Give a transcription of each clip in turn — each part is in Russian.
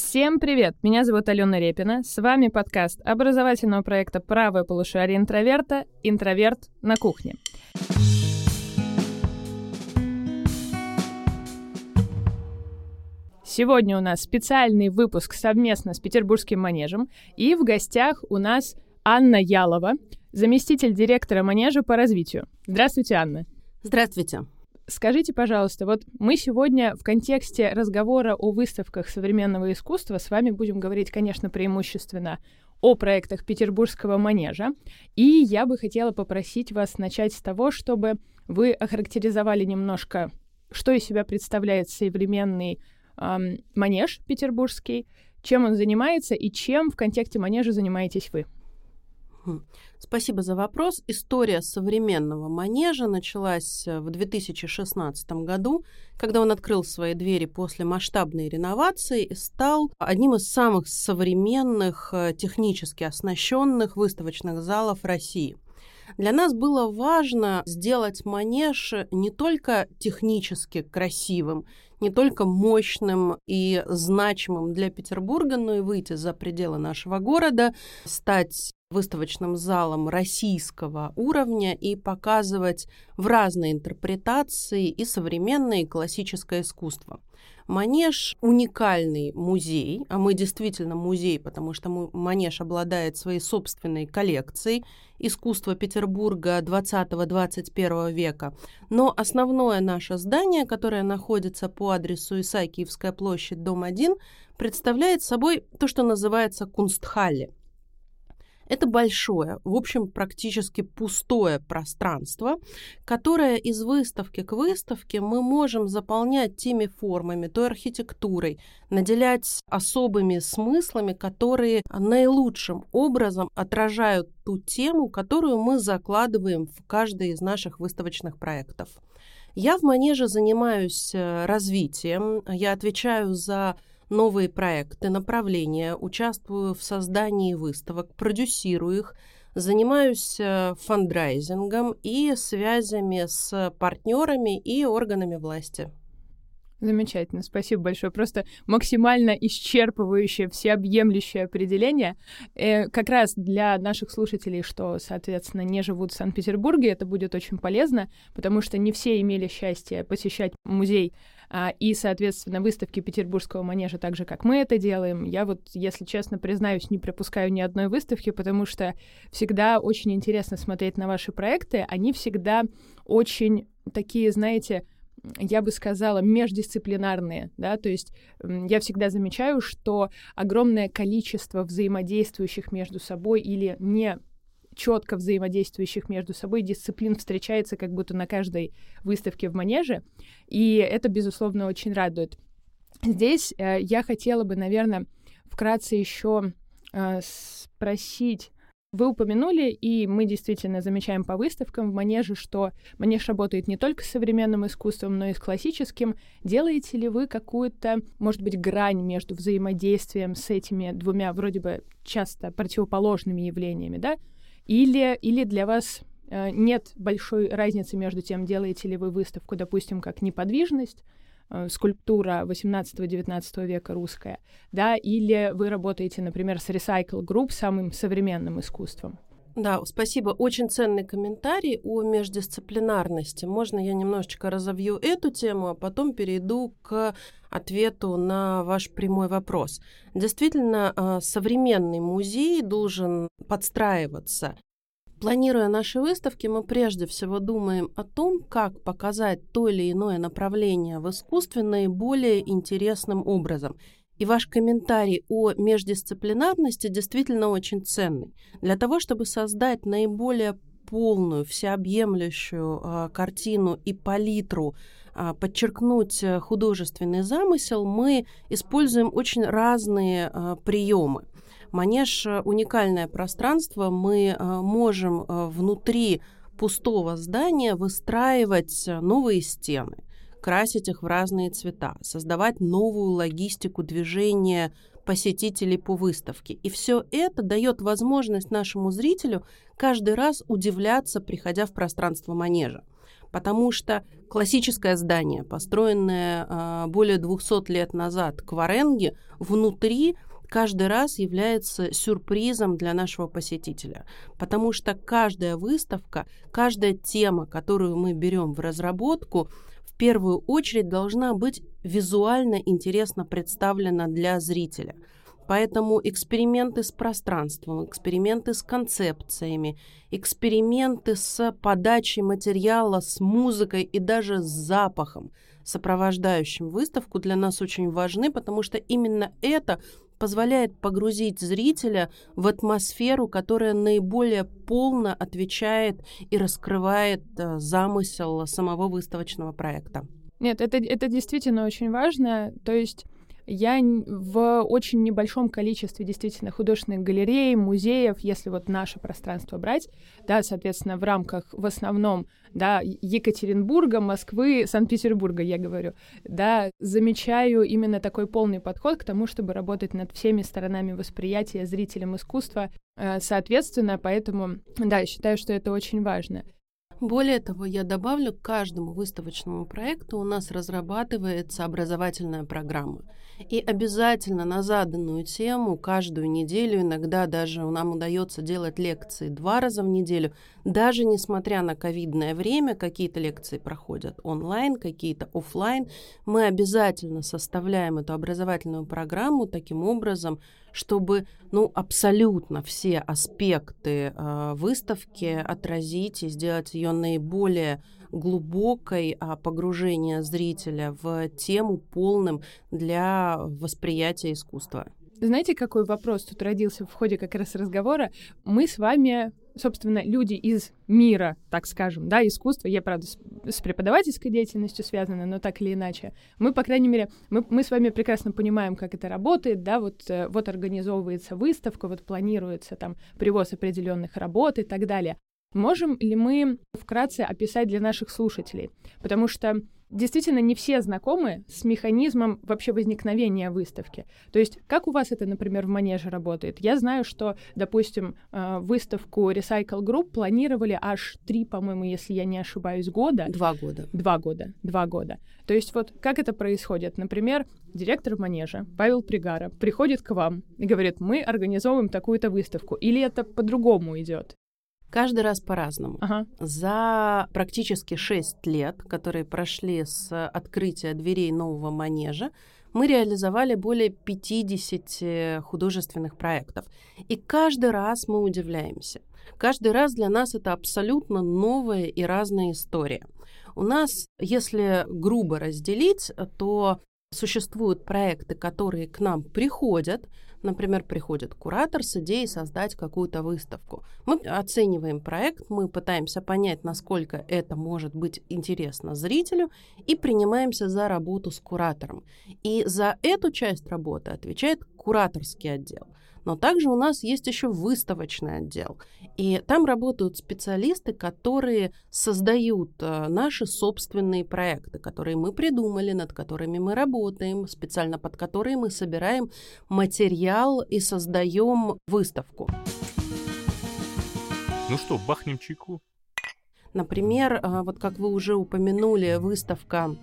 Всем привет! Меня зовут Алена Репина. С вами подкаст образовательного проекта «Правое полушарие интроверта. Интроверт на кухне». Сегодня у нас специальный выпуск совместно с Петербургским манежем. И в гостях у нас Анна Ялова, заместитель директора манежа по развитию. Здравствуйте, Анна. Здравствуйте. Скажите, пожалуйста, вот мы сегодня в контексте разговора о выставках современного искусства с вами будем говорить, конечно, преимущественно о проектах Петербургского манежа. И я бы хотела попросить вас начать с того, чтобы вы охарактеризовали немножко, что из себя представляет современный эм, манеж петербургский, чем он занимается и чем в контексте манежа занимаетесь вы. Спасибо за вопрос. История современного манежа началась э, в 2016 году, когда он открыл свои двери после масштабной реновации и стал одним из самых современных, э, технически оснащенных выставочных залов России. Для нас было важно сделать манеж не только технически красивым, не только мощным и значимым для Петербурга, но и выйти за пределы нашего города, стать выставочным залом российского уровня и показывать в разные интерпретации и современное, и классическое искусство. Манеж – уникальный музей, а мы действительно музей, потому что Манеж обладает своей собственной коллекцией искусства Петербурга 20-21 века. Но основное наше здание, которое находится по адресу Исаакиевская площадь, дом 1, представляет собой то, что называется Кунстхалле – это большое, в общем, практически пустое пространство, которое из выставки к выставке мы можем заполнять теми формами, той архитектурой, наделять особыми смыслами, которые наилучшим образом отражают ту тему, которую мы закладываем в каждый из наших выставочных проектов. Я в Манеже занимаюсь э, развитием, я отвечаю за новые проекты, направления, участвую в создании выставок, продюсирую их, занимаюсь э, фандрайзингом и связями с партнерами и органами власти. Замечательно, спасибо большое. Просто максимально исчерпывающее, всеобъемлющее определение. Э, как раз для наших слушателей, что, соответственно, не живут в Санкт-Петербурге, это будет очень полезно, потому что не все имели счастье посещать музей и, соответственно, выставки Петербургского манежа так же, как мы это делаем. Я вот, если честно признаюсь, не пропускаю ни одной выставки, потому что всегда очень интересно смотреть на ваши проекты. Они всегда очень такие, знаете, я бы сказала, междисциплинарные, да, то есть я всегда замечаю, что огромное количество взаимодействующих между собой или не четко взаимодействующих между собой дисциплин встречается как будто на каждой выставке в манеже, и это, безусловно, очень радует. Здесь э, я хотела бы, наверное, вкратце еще э, спросить, вы упомянули, и мы действительно замечаем по выставкам в Манеже, что Манеж работает не только с современным искусством, но и с классическим. Делаете ли вы какую-то, может быть, грань между взаимодействием с этими двумя вроде бы часто противоположными явлениями, да? Или, или для вас э, нет большой разницы между тем, делаете ли вы выставку, допустим, как неподвижность, Э, скульптура 18-19 века русская, да, или вы работаете, например, с Recycle Group, самым современным искусством? Да, спасибо. Очень ценный комментарий о междисциплинарности. Можно я немножечко разовью эту тему, а потом перейду к ответу на ваш прямой вопрос. Действительно, э, современный музей должен подстраиваться Планируя наши выставки, мы прежде всего думаем о том, как показать то или иное направление в искусстве наиболее интересным образом. И ваш комментарий о междисциплинарности действительно очень ценный. Для того, чтобы создать наиболее полную, всеобъемлющую э, картину и палитру, э, подчеркнуть художественный замысел, мы используем очень разные э, приемы. Манеж — уникальное пространство. Мы э, можем э, внутри пустого здания выстраивать новые стены, красить их в разные цвета, создавать новую логистику движения посетителей по выставке. И все это дает возможность нашему зрителю каждый раз удивляться, приходя в пространство манежа. Потому что классическое здание, построенное э, более 200 лет назад, Кваренги, внутри каждый раз является сюрпризом для нашего посетителя, потому что каждая выставка, каждая тема, которую мы берем в разработку, первую очередь должна быть визуально интересно представлена для зрителя. Поэтому эксперименты с пространством, эксперименты с концепциями, эксперименты с подачей материала, с музыкой и даже с запахом, сопровождающим выставку, для нас очень важны, потому что именно это позволяет погрузить зрителя в атмосферу, которая наиболее полно отвечает и раскрывает э, замысел самого выставочного проекта. Нет, это, это действительно очень важно. То есть я в очень небольшом количестве действительно художественных галерей, музеев, если вот наше пространство брать, да, соответственно, в рамках в основном, да, Екатеринбурга, Москвы, Санкт-Петербурга, я говорю, да, замечаю именно такой полный подход к тому, чтобы работать над всеми сторонами восприятия зрителям искусства, э, соответственно, поэтому, да, считаю, что это очень важно. Более того, я добавлю, к каждому выставочному проекту у нас разрабатывается образовательная программа. И обязательно на заданную тему каждую неделю, иногда даже нам удается делать лекции два раза в неделю, даже несмотря на ковидное время, какие-то лекции проходят онлайн, какие-то офлайн, мы обязательно составляем эту образовательную программу таким образом, чтобы ну, абсолютно все аспекты э, выставки отразить и сделать ее наиболее глубокой а, погружения зрителя в тему полным для восприятия искусства. Знаете, какой вопрос тут родился в ходе как раз разговора? Мы с вами, собственно, люди из мира, так скажем, да, искусства. Я, правда, с, преподавательской деятельностью связана, но так или иначе. Мы, по крайней мере, мы, мы с вами прекрасно понимаем, как это работает, да, вот, э, вот организовывается выставка, вот планируется там привоз определенных работ и так далее. Можем ли мы вкратце описать для наших слушателей? Потому что действительно не все знакомы с механизмом вообще возникновения выставки. То есть как у вас это, например, в Манеже работает? Я знаю, что, допустим, э, выставку Recycle Group планировали аж три, по-моему, если я не ошибаюсь, года. Два года. Два года. Два года. То есть вот как это происходит? Например, директор Манежа Павел Пригара приходит к вам и говорит, мы организовываем такую-то выставку. Или это по-другому идет? Каждый раз по-разному. Ага. За практически 6 лет, которые прошли с открытия дверей нового манежа, мы реализовали более 50 художественных проектов. И каждый раз мы удивляемся. Каждый раз для нас это абсолютно новая и разная история. У нас, если грубо разделить, то существуют проекты, которые к нам приходят, Например, приходит куратор с идеей создать какую-то выставку. Мы оцениваем проект, мы пытаемся понять, насколько это может быть интересно зрителю, и принимаемся за работу с куратором. И за эту часть работы отвечает кураторский отдел. Но также у нас есть еще выставочный отдел. И там работают специалисты, которые создают э, наши собственные проекты, которые мы придумали, над которыми мы работаем, специально под которые мы собираем материал и создаем выставку. Ну что, бахнем чайку? Например, э, вот как вы уже упомянули, выставка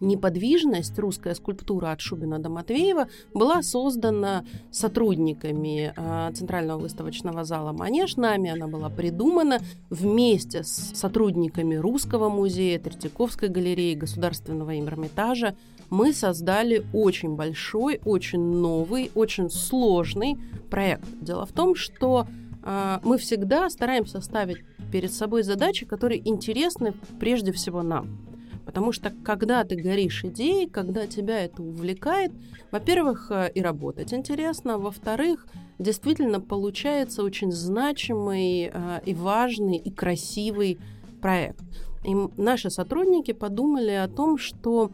неподвижность, русская скульптура от Шубина до Матвеева, была создана сотрудниками а, Центрального выставочного зала «Манеж». Нами она была придумана вместе с сотрудниками Русского музея, Третьяковской галереи, Государственного Эрмитажа. Мы создали очень большой, очень новый, очень сложный проект. Дело в том, что а, мы всегда стараемся ставить перед собой задачи, которые интересны прежде всего нам. Потому что когда ты горишь идеей, когда тебя это увлекает, во-первых, э, и работать интересно, во-вторых, действительно получается очень значимый э, и важный и красивый проект. И наши сотрудники подумали о том, что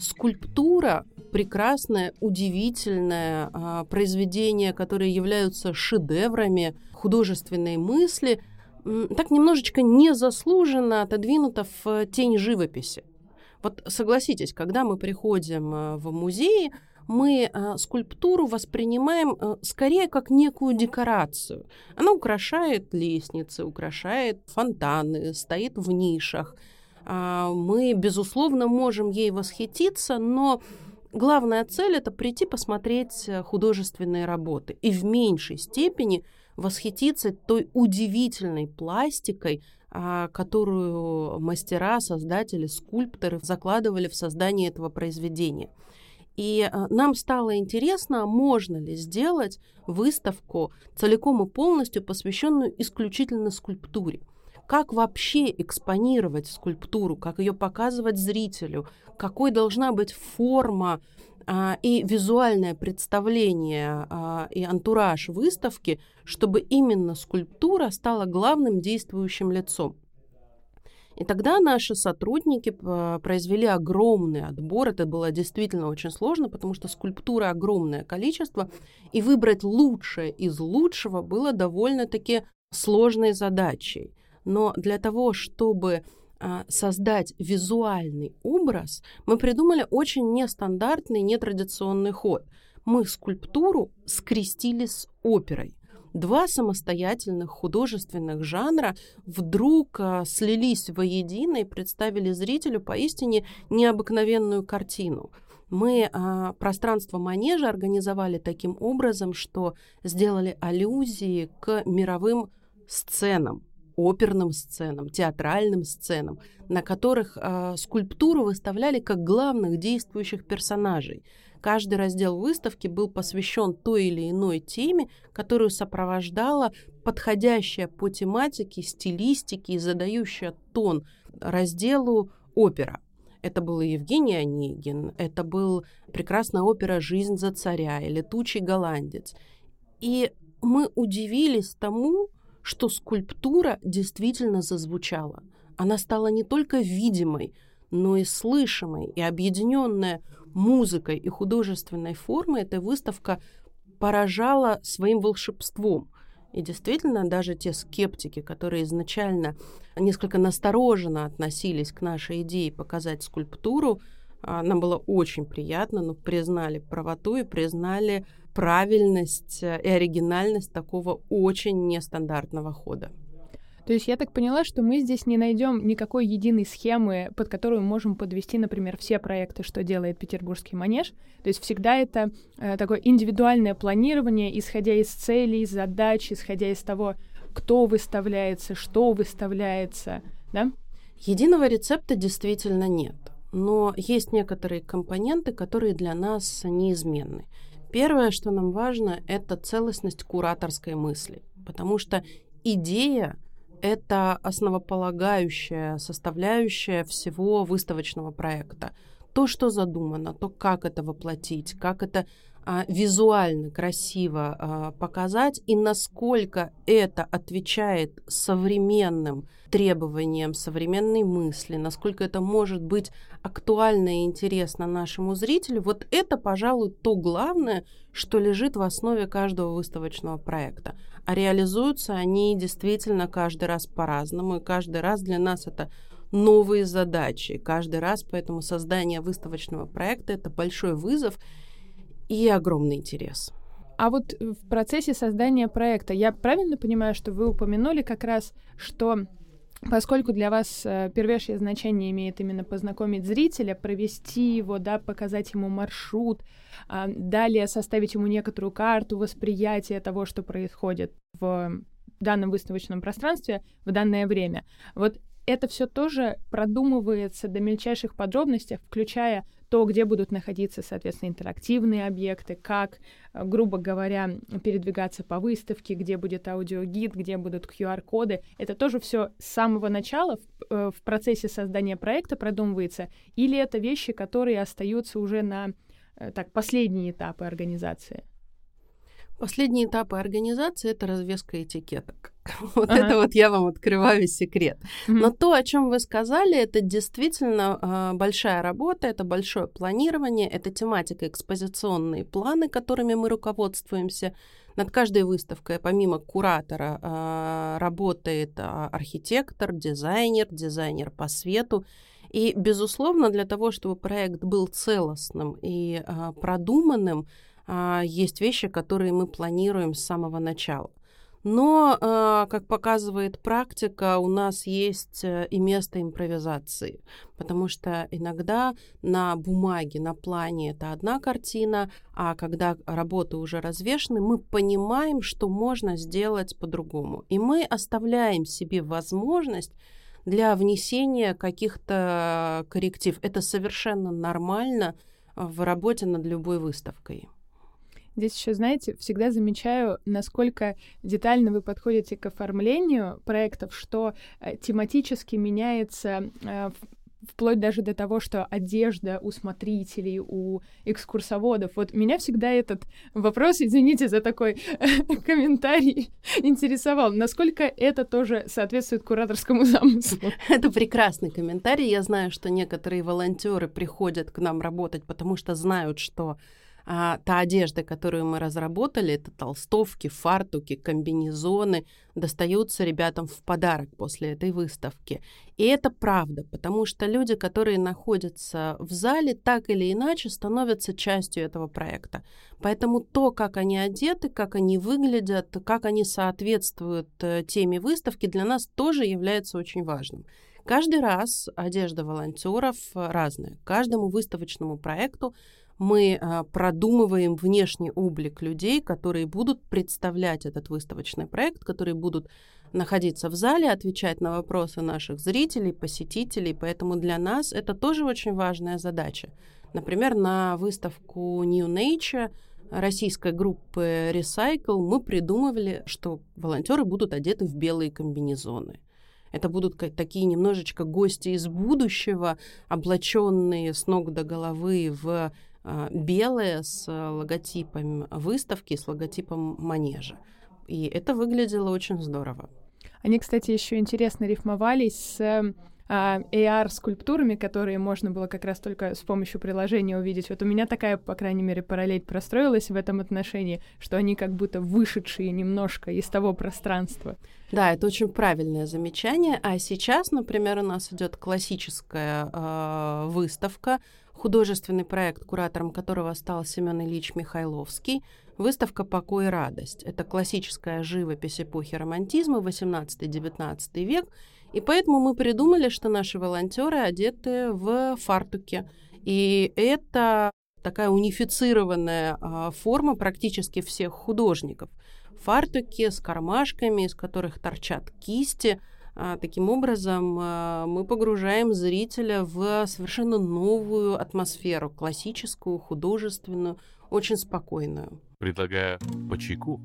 скульптура прекрасное, удивительное э, произведение, которые являются шедеврами художественной мысли – так немножечко незаслуженно отодвинута в тень живописи. Вот согласитесь, когда мы приходим э, в музей, мы э, скульптуру воспринимаем э, скорее как некую декорацию. Она украшает лестницы, украшает фонтаны, стоит в нишах. Э, мы, безусловно, можем ей восхититься, но главная цель это прийти посмотреть художественные работы и в меньшей степени восхититься той удивительной пластикой, которую мастера, создатели, скульпторы закладывали в создание этого произведения. И э, нам стало интересно, можно ли сделать выставку целиком и полностью посвященную исключительно скульптуре. Как вообще экспонировать скульптуру, как ее показывать зрителю, какой должна быть форма а, и визуальное представление а, и антураж выставки, чтобы именно скульптура стала главным действующим лицом. И тогда наши сотрудники произвели огромный отбор. Это было действительно очень сложно, потому что скульптуры огромное количество, и выбрать лучшее из лучшего было довольно-таки сложной задачей. Но для того, чтобы а, создать визуальный образ, мы придумали очень нестандартный, нетрадиционный ход. Мы скульптуру скрестили с оперой два самостоятельных художественных жанра вдруг а, слились воедино и представили зрителю поистине необыкновенную картину. Мы а, пространство манежа организовали таким образом, что сделали аллюзии к мировым сценам, оперным сценам, театральным сценам, на которых э, скульптуру выставляли как главных действующих персонажей. Каждый раздел выставки был посвящен той или иной теме, которую сопровождала подходящая по тематике, стилистике и задающая тон разделу опера. Это был Евгений Онегин, это был прекрасная опера «Жизнь за царя» и «Летучий голландец». И мы удивились тому, что скульптура действительно зазвучала. Она стала не только видимой, но и слышимой, и объединенная музыкой и художественной формой эта выставка поражала своим волшебством. И действительно, даже те скептики, которые изначально несколько настороженно относились к нашей идее показать скульптуру, а, нам было очень приятно, но признали правоту и признали правильность э, и оригинальность такого очень нестандартного хода. То есть я так поняла, что мы здесь не найдем никакой единой схемы, под которую можем подвести, например, все проекты, что делает Петербургский манеж. То есть всегда это э, такое индивидуальное планирование, исходя из целей, задач, исходя из того, кто выставляется, что выставляется, да? Единого рецепта действительно нет, но есть некоторые компоненты, которые для нас неизменны. Первое, что нам важно, это целостность кураторской мысли, потому что идея это основополагающая составляющая всего выставочного проекта. То, что задумано, то, как это воплотить, как это а, визуально красиво а, показать и насколько это отвечает современным требованиям современной мысли, насколько это может быть актуально и интересно нашему зрителю, вот это, пожалуй, то главное, что лежит в основе каждого выставочного проекта. А реализуются они действительно каждый раз по-разному, и каждый раз для нас это новые задачи. Каждый раз поэтому создание выставочного проекта это большой вызов и огромный интерес. А вот в процессе создания проекта я правильно понимаю, что вы упомянули как раз, что поскольку для вас э, первейшее значение имеет именно познакомить зрителя, провести его, да, показать ему маршрут, э, далее составить ему некоторую карту восприятия того, что происходит в данном выставочном пространстве в данное время. Вот это все тоже продумывается до мельчайших подробностей, включая то, где будут находиться, соответственно, интерактивные объекты, как, э, грубо говоря, передвигаться по выставке, где будет аудиогид, где будут QR-коды. Это тоже все с самого начала в, э, в процессе создания проекта продумывается, или это вещи, которые остаются уже на э, так, последние этапы организации? Последние этапы организации это развеска этикеток. Вот ага. это вот я вам открываю секрет. Но то, о чем вы сказали, это действительно э, большая работа, это большое планирование, это тематика, экспозиционные планы, которыми мы руководствуемся. Над каждой выставкой, помимо куратора, э, работает э, архитектор, дизайнер, дизайнер по свету. И, безусловно, для того, чтобы проект был целостным и а, продуманным, а, есть вещи, которые мы планируем с самого начала. Но, а, как показывает практика, у нас есть э, и место импровизации, потому что иногда на бумаге, на плане это одна картина, а когда работы уже развешены, мы понимаем, что можно сделать по-другому. И мы оставляем себе возможность для внесения каких-то корректив. Это совершенно нормально в работе над любой выставкой. Здесь еще, знаете, всегда замечаю, насколько детально вы подходите к оформлению проектов, что э, тематически меняется э, вплоть даже до того, что одежда у смотрителей, у экскурсоводов. Вот меня всегда этот вопрос, извините за такой комментарий, интересовал. Насколько это тоже соответствует кураторскому замыслу? Это прекрасный комментарий. Я знаю, что некоторые волонтеры приходят к нам работать, потому что знают, что а, та одежда, которую мы разработали, это толстовки, фартуки, комбинезоны, достаются ребятам в подарок после этой выставки. И это правда, потому что люди, которые находятся в зале, так или иначе становятся частью этого проекта. Поэтому то, как они одеты, как они выглядят, как они соответствуют э, теме выставки, для нас тоже является очень важным. Каждый раз одежда волонтеров разная. Каждому выставочному проекту мы а, продумываем внешний облик людей, которые будут представлять этот выставочный проект, которые будут находиться в зале, отвечать на вопросы наших зрителей, посетителей. Поэтому для нас это тоже очень важная задача. Например, на выставку New Nature российской группы Recycle мы придумывали, что волонтеры будут одеты в белые комбинезоны. Это будут такие немножечко гости из будущего, облаченные с ног до головы в а, белое с логотипом выставки, с логотипом манежа. И это выглядело очень здорово. Они, кстати, еще интересно рифмовались с а, AR-скульптурами, которые можно было как раз только с помощью приложения увидеть. Вот у меня такая, по крайней мере, параллель простроилась в этом отношении, что они как будто вышедшие немножко из того пространства. Да, это очень правильное замечание. А сейчас, например, у нас идет классическая э, выставка художественный проект, куратором которого стал Семен Ильич Михайловский, выставка «Покой и радость». Это классическая живопись эпохи романтизма, 18-19 век, и поэтому мы придумали, что наши волонтеры одеты в фартуке. И это такая унифицированная а, форма практически всех художников. Фартуки с кармашками, из которых торчат кисти – таким образом, а, мы погружаем зрителя в совершенно новую атмосферу, классическую, художественную, очень спокойную. Предлагаю по чайку.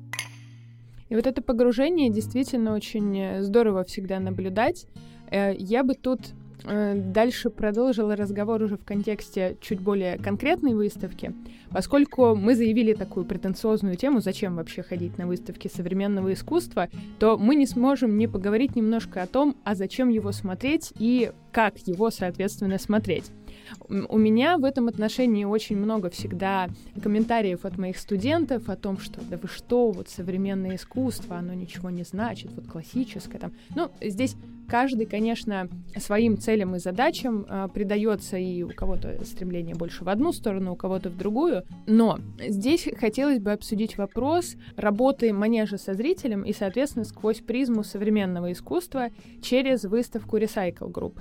И вот это погружение действительно очень здорово всегда наблюдать. Э, я бы тут Э, дальше продолжила разговор уже в контексте чуть более конкретной выставки, поскольку мы заявили такую претенциозную тему, зачем вообще ходить на выставки современного искусства, то мы не сможем не поговорить немножко о том, а зачем его смотреть и как его, соответственно, смотреть. У меня в этом отношении очень много всегда комментариев от моих студентов о том, что да вы что, вот современное искусство, оно ничего не значит, вот классическое там. Ну, здесь каждый, конечно, своим целям и задачам э, придается и у кого-то стремление больше в одну сторону, у кого-то в другую. Но здесь хотелось бы обсудить вопрос работы манежа со зрителем и, соответственно, сквозь призму современного искусства через выставку Recycle Group.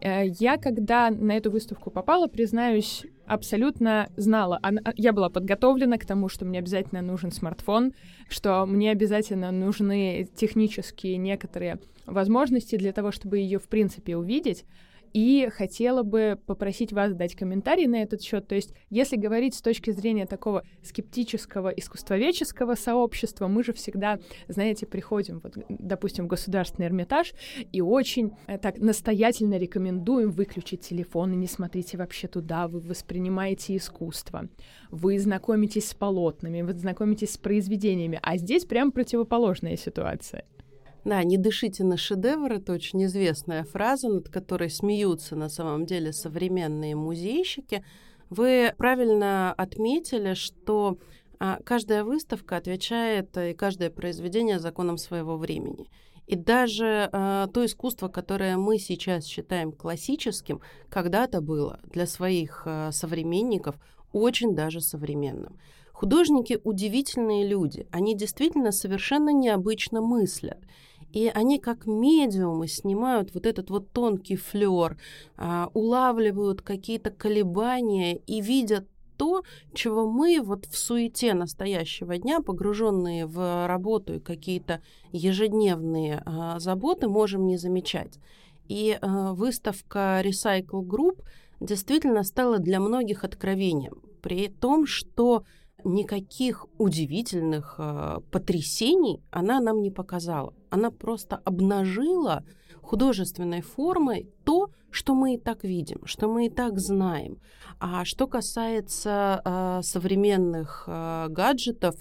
Э, я, когда на эту выставку попала, признаюсь, абсолютно знала. Я была подготовлена к тому, что мне обязательно нужен смартфон, что мне обязательно нужны технические некоторые возможности для того, чтобы ее, в принципе, увидеть. И хотела бы попросить вас дать комментарий на этот счет. То есть, если говорить с точки зрения такого скептического искусствоведческого сообщества, мы же всегда, знаете, приходим, вот, допустим, в Государственный Эрмитаж и очень э, так настоятельно рекомендуем выключить телефон и не смотрите вообще туда, вы воспринимаете искусство, вы знакомитесь с полотнами, вы знакомитесь с произведениями, а здесь прям противоположная ситуация. Да, не дышите на шедевр, это очень известная фраза, над которой смеются на самом деле современные музейщики. Вы правильно отметили, что а, каждая выставка отвечает и каждое произведение законам своего времени. И даже э, то искусство, которое мы сейчас считаем классическим, когда-то было для своих э, современников очень даже современным. Художники удивительные люди. Они действительно совершенно необычно мыслят. И они как медиумы снимают вот этот вот тонкий флер, а, улавливают какие-то колебания и видят то, чего мы вот в суете настоящего дня, погруженные в работу и какие-то ежедневные а, заботы, можем не замечать. И а, выставка Recycle Group действительно стала для многих откровением, при том, что никаких удивительных э, потрясений она нам не показала. Она просто обнажила художественной формой то, что мы и так видим, что мы и так знаем. А что касается э, современных э, гаджетов,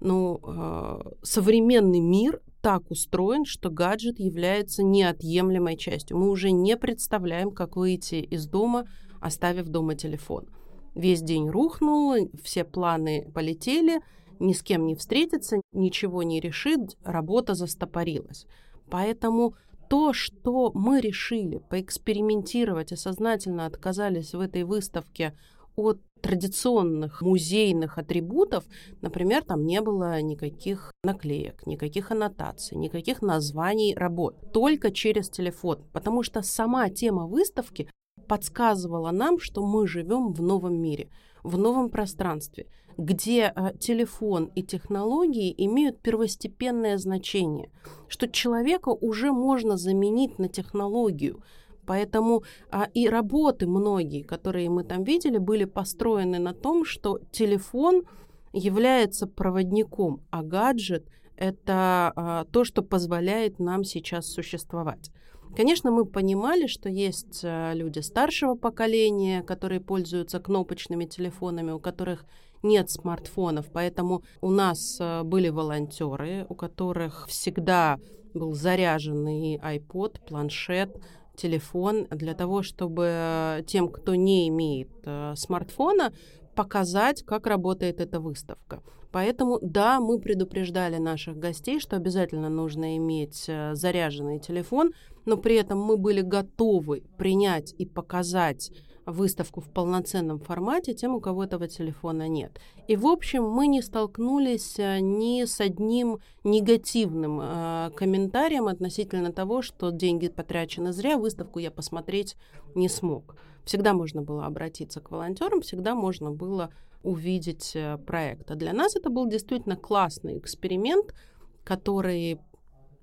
ну, э, современный мир так устроен, что гаджет является неотъемлемой частью. Мы уже не представляем, как выйти из дома, оставив дома телефон весь день рухнул, все планы полетели, ни с кем не встретиться, ничего не решит, работа застопорилась. Поэтому то, что мы решили поэкспериментировать и сознательно отказались в этой выставке от традиционных музейных атрибутов, например, там не было никаких наклеек, никаких аннотаций, никаких названий работ, только через телефон, потому что сама тема выставки подсказывала нам, что мы живем в новом мире, в новом пространстве, где а, телефон и технологии имеют первостепенное значение, что человека уже можно заменить на технологию. Поэтому а, и работы многие, которые мы там видели, были построены на том, что телефон является проводником, а гаджет это а, то, что позволяет нам сейчас существовать. Конечно, мы понимали, что есть э, люди старшего поколения, которые пользуются кнопочными телефонами, у которых нет смартфонов, поэтому у нас э, были волонтеры, у которых всегда был заряженный iPod, планшет, телефон для того, чтобы тем, кто не имеет э, смартфона, показать, как работает эта выставка. Поэтому, да, мы предупреждали наших гостей, что обязательно нужно иметь заряженный телефон, но при этом мы были готовы принять и показать выставку в полноценном формате тем, у кого этого телефона нет. И, в общем, мы не столкнулись э, ни с одним негативным э, комментарием относительно того, что деньги потрачены зря, выставку я посмотреть не смог. Всегда можно было обратиться к волонтерам, всегда можно было увидеть э, проект. А для нас это был действительно классный эксперимент, который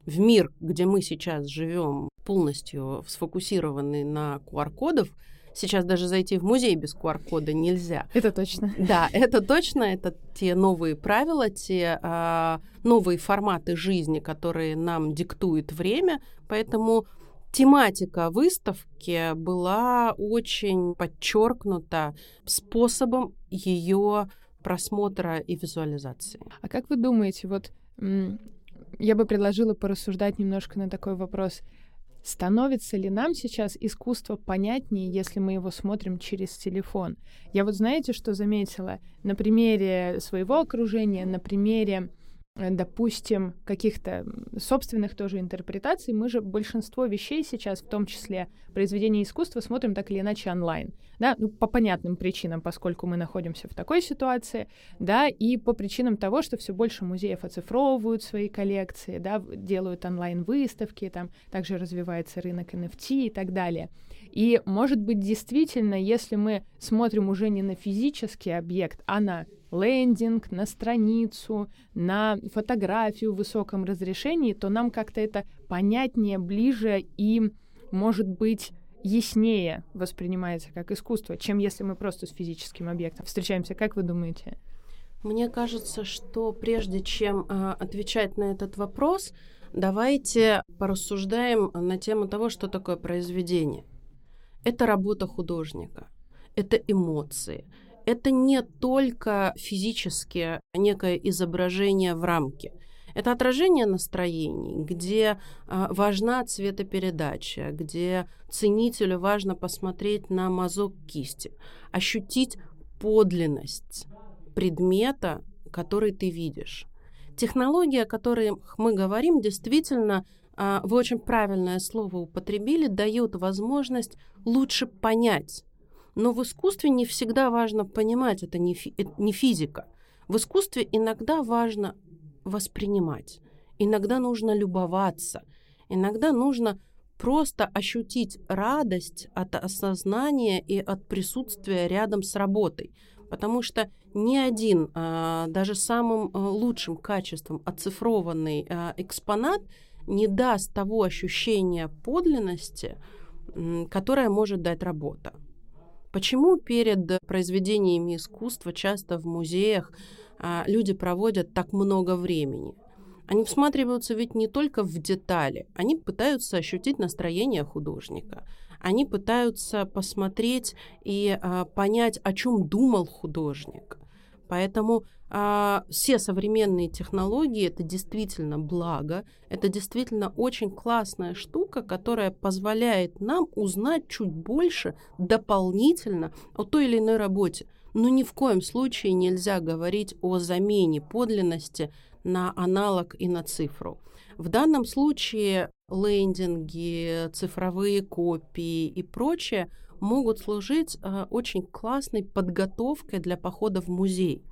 в мир, где мы сейчас живем, полностью сфокусированы на QR-кодах, Сейчас даже зайти в музей без QR-кода нельзя. Это точно. Да, это точно. Это те новые правила, те э, новые форматы жизни, которые нам диктует время. Поэтому тематика выставки была очень подчеркнута способом ее просмотра и визуализации. А как вы думаете, вот я бы предложила порассуждать немножко на такой вопрос. Становится ли нам сейчас искусство понятнее, если мы его смотрим через телефон? Я вот знаете, что заметила на примере своего окружения, на примере допустим, каких-то собственных тоже интерпретаций, мы же большинство вещей сейчас, в том числе произведения искусства, смотрим так или иначе онлайн, да, ну, по понятным причинам, поскольку мы находимся в такой ситуации, да, и по причинам того, что все больше музеев оцифровывают свои коллекции, да, делают онлайн-выставки, там также развивается рынок NFT и так далее. И, может быть, действительно, если мы смотрим уже не на физический объект, а на лендинг, на страницу, на фотографию в высоком разрешении, то нам как-то это понятнее, ближе и, может быть, яснее воспринимается как искусство, чем если мы просто с физическим объектом встречаемся. Как вы думаете? Мне кажется, что прежде чем э, отвечать на этот вопрос, давайте порассуждаем на тему того, что такое произведение. Это работа художника, это эмоции, это не только физически некое изображение в рамке. Это отражение настроений, где э, важна цветопередача, где ценителю важно посмотреть на мазок кисти, ощутить подлинность предмета, который ты видишь. Технологии, о которых мы говорим, действительно а, вы очень правильное слово употребили, дает возможность лучше понять. Но в искусстве не всегда важно понимать, это не, фи, это не физика. В искусстве иногда важно воспринимать, иногда нужно любоваться, иногда нужно просто ощутить радость от осознания и от присутствия рядом с работой. Потому что ни один, а, даже самым а, лучшим качеством оцифрованный а, экспонат не даст того ощущения подлинности, которое может дать работа. Почему перед произведениями искусства часто в музеях люди проводят так много времени? Они всматриваются ведь не только в детали, они пытаются ощутить настроение художника, они пытаются посмотреть и а, понять, о чем думал художник. Поэтому а, все современные технологии это действительно благо, это действительно очень классная штука, которая позволяет нам узнать чуть больше дополнительно о той или иной работе. Но ни в коем случае нельзя говорить о замене подлинности на аналог и на цифру. В данном случае лендинги, цифровые копии и прочее могут служить э, очень классной подготовкой для похода в музей.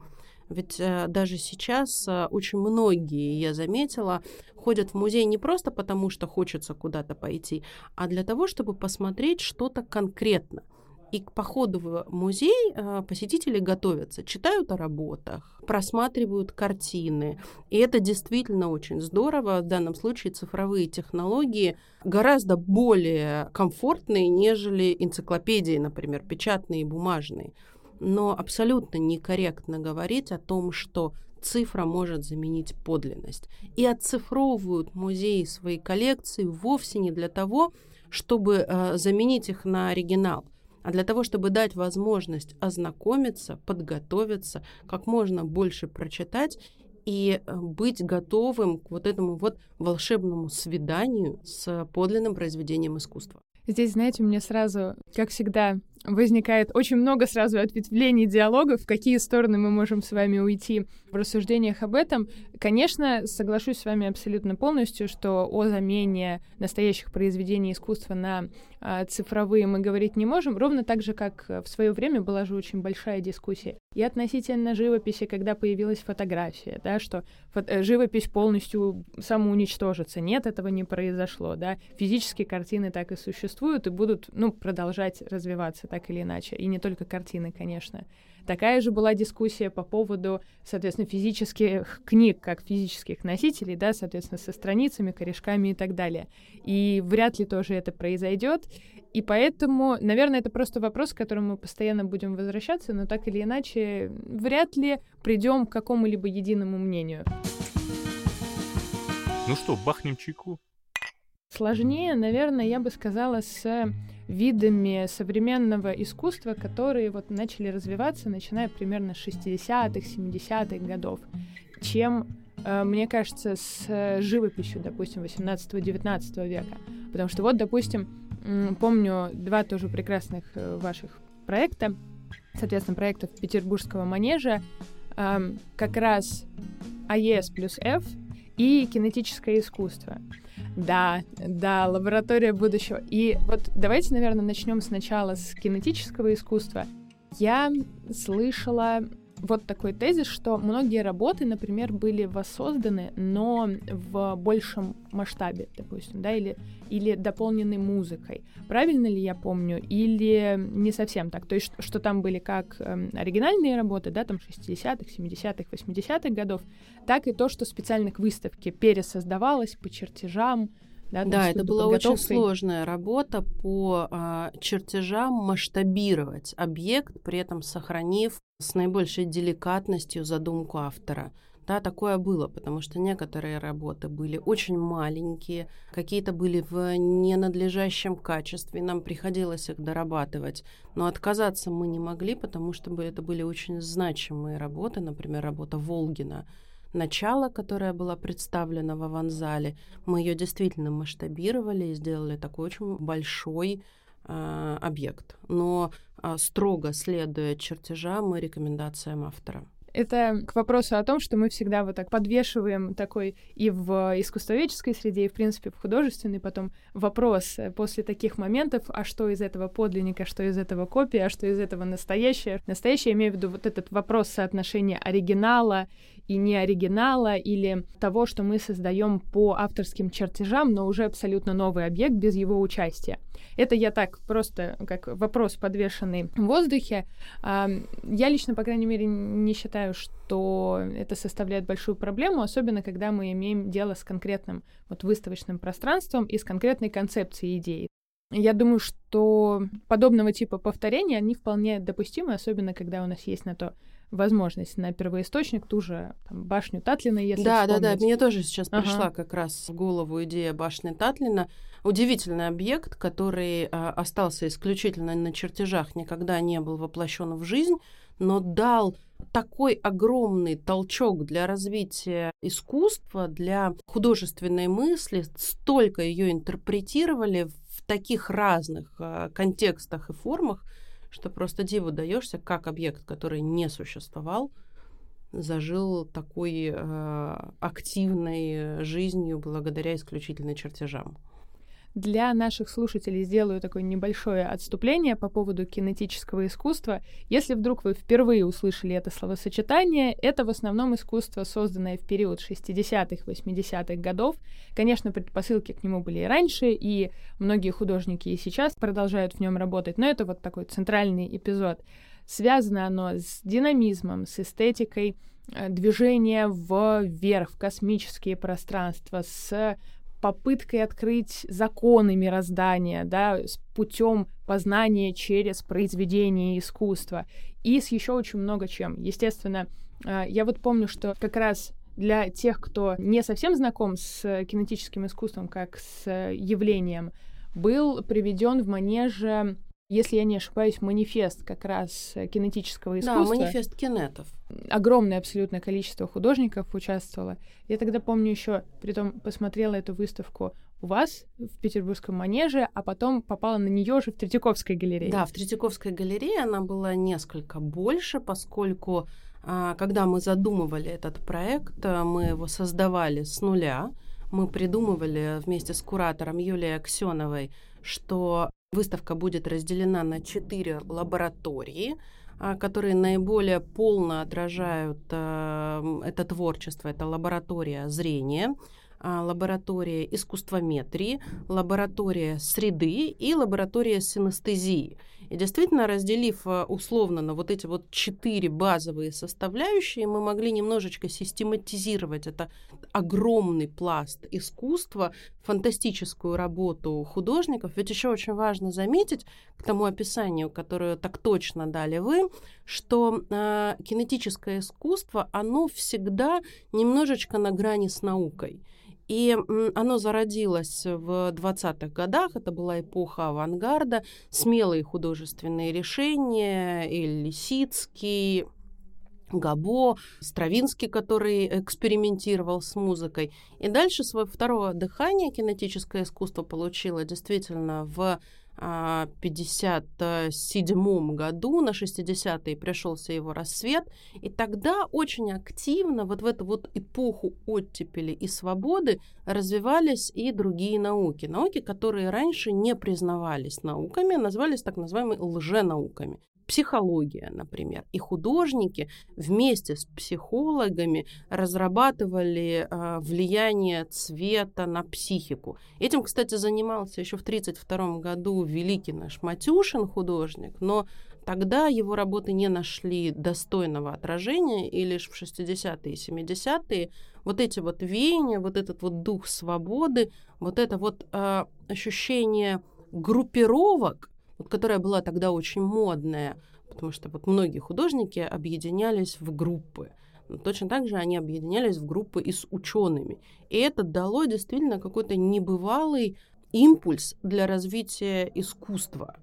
Ведь э, даже сейчас э, очень многие, я заметила, ходят в музей не просто потому, что хочется куда-то пойти, а для того, чтобы посмотреть что-то конкретно – и к походу в музей э, посетители готовятся, читают о работах, просматривают картины. И это действительно очень здорово. В данном случае цифровые технологии гораздо более комфортные, нежели энциклопедии, например, печатные и бумажные. Но абсолютно некорректно говорить о том, что цифра может заменить подлинность. И оцифровывают музеи свои коллекции вовсе не для того, чтобы э, заменить их на оригинал – а для того, чтобы дать возможность ознакомиться, подготовиться, как можно больше прочитать и э, быть готовым к вот этому вот волшебному свиданию с подлинным произведением искусства. Здесь, знаете, мне сразу, как всегда, возникает очень много сразу ответвлений диалогов, в какие стороны мы можем с вами уйти в рассуждениях об этом. Конечно, соглашусь с вами абсолютно полностью, что о замене настоящих произведений искусства на а, цифровые мы говорить не можем, ровно так же, как в свое время была же очень большая дискуссия и относительно живописи, когда появилась фотография, да, что фото- живопись полностью самоуничтожится. Нет, этого не произошло, да. Физические картины так и существуют и будут, ну, продолжать развиваться так или иначе. И не только картины, конечно. Такая же была дискуссия по поводу, соответственно, физических книг, как физических носителей, да, соответственно, со страницами, корешками и так далее. И вряд ли тоже это произойдет. И поэтому, наверное, это просто вопрос, к которому мы постоянно будем возвращаться, но так или иначе, вряд ли придем к какому-либо единому мнению. Ну что, бахнем чайку? Сложнее, наверное, я бы сказала, с видами современного искусства, которые вот начали развиваться, начиная примерно с 60-х, 70-х годов, чем, э, мне кажется, с живописью, допустим, 18-19 века. Потому что вот, допустим, помню два тоже прекрасных э, ваших проекта, соответственно, проектов Петербургского манежа, как раз АЕС плюс F и кинетическое искусство. Да, да, лаборатория будущего. И вот давайте, наверное, начнем сначала с кинетического искусства. Я слышала вот такой тезис, что многие работы, например, были воссозданы, но в большем масштабе, допустим, да, или, или дополнены музыкой. Правильно ли я помню? Или не совсем так? То есть, что, что там были как э, оригинальные работы, да, там 60-х, 70-х, 80-х годов, так и то, что специально к выставке пересоздавалось по чертежам, да, да это была очень сложная работа по а, чертежам масштабировать объект, при этом сохранив с наибольшей деликатностью задумку автора. Да, такое было, потому что некоторые работы были очень маленькие, какие-то были в ненадлежащем качестве, нам приходилось их дорабатывать. Но отказаться мы не могли, потому что это были очень значимые работы, например, работа Волгина — начало, которая была представлена в аванзале, мы ее действительно масштабировали и сделали такой очень большой э, объект. Но э, строго следуя чертежам и рекомендациям автора. Это к вопросу о том, что мы всегда вот так подвешиваем такой и в искусствоведческой среде, и, в принципе, в художественной потом вопрос после таких моментов, а что из этого подлинника, что из этого копия, а что из этого настоящее. Настоящее, я имею в виду вот этот вопрос соотношения оригинала и не оригинала, или того, что мы создаем по авторским чертежам, но уже абсолютно новый объект без его участия. Это я так просто как вопрос, подвешенный в воздухе. Я лично, по крайней мере, не считаю, что это составляет большую проблему, особенно когда мы имеем дело с конкретным вот выставочным пространством и с конкретной концепцией идеи. Я думаю, что подобного типа повторения, они вполне допустимы, особенно когда у нас есть на то возможность на первоисточник, ту же там, башню Татлина, если Да, вспомнить. да, да, мне тоже сейчас Ага. пришла как раз в голову идея башни Татлина. Удивительный объект, который а, остался исключительно на чертежах, никогда не был воплощен в жизнь, но дал такой огромный толчок для развития искусства, для художественной мысли, столько ее интерпретировали в таких разных а, контекстах и формах, что просто диву даешься, как объект, который не существовал, зажил такой э, активной жизнью благодаря исключительно чертежам. Для наших слушателей сделаю такое небольшое отступление по поводу кинетического искусства. Если вдруг вы впервые услышали это словосочетание, это в основном искусство, созданное в период 60-х, 80-х годов. Конечно, предпосылки к нему были и раньше, и многие художники и сейчас продолжают в нем работать, но это вот такой центральный эпизод. Связано оно с динамизмом, с эстетикой э, движения вверх, в космические пространства, с попыткой открыть законы мироздания, да, с путем познания через произведение искусства и с еще очень много чем. Естественно, э, я вот помню, что как раз для тех, кто не совсем знаком с кинетическим искусством как с явлением, был приведен в манеже, если я не ошибаюсь, манифест как раз кинетического искусства Да, манифест кинетов. огромное абсолютное количество художников участвовало. Я тогда помню еще, притом посмотрела эту выставку у вас в Петербургском манеже, а потом попала на нее же в Третьяковской галерее. Да, в Третьяковской галерее она была несколько больше, поскольку а, когда мы задумывали этот проект, а, мы его создавали с нуля. Мы придумывали вместе с куратором Юлией Аксеновой, что выставка будет разделена на четыре лаборатории, а, которые наиболее полно отражают а, это творчество. Это лаборатория зрения, а, лаборатория искусствометрии, лаборатория среды и лаборатория синестезии. И действительно, разделив а, условно на вот эти вот четыре базовые составляющие, мы могли немножечко систематизировать это огромный пласт искусства, фантастическую работу художников. Ведь еще очень важно заметить к тому описанию, которое так точно дали вы, что э, кинетическое искусство, оно всегда немножечко на грани с наукой. И оно зародилось в 20-х годах, это была эпоха авангарда, смелые художественные решения, Эль Лисицкий, Габо, Стравинский, который экспериментировал с музыкой. И дальше свое второе дыхание кинетическое искусство получило действительно в 1957 году, на 60-е пришелся его рассвет, и тогда очень активно вот в эту вот эпоху оттепели и свободы развивались и другие науки. Науки, которые раньше не признавались науками, назывались так называемыми лженауками психология, например. И художники вместе с психологами разрабатывали э, влияние цвета на психику. Этим, кстати, занимался еще в 1932 году великий наш Матюшин художник, но тогда его работы не нашли достойного отражения, и лишь в 60-е и 70-е вот эти вот веяния, вот этот вот дух свободы, вот это вот э, ощущение группировок, вот, которая была тогда очень модная, потому что вот многие художники объединялись в группы. Но точно так же они объединялись в группы и с учеными. И это дало действительно какой-то небывалый импульс для развития искусства,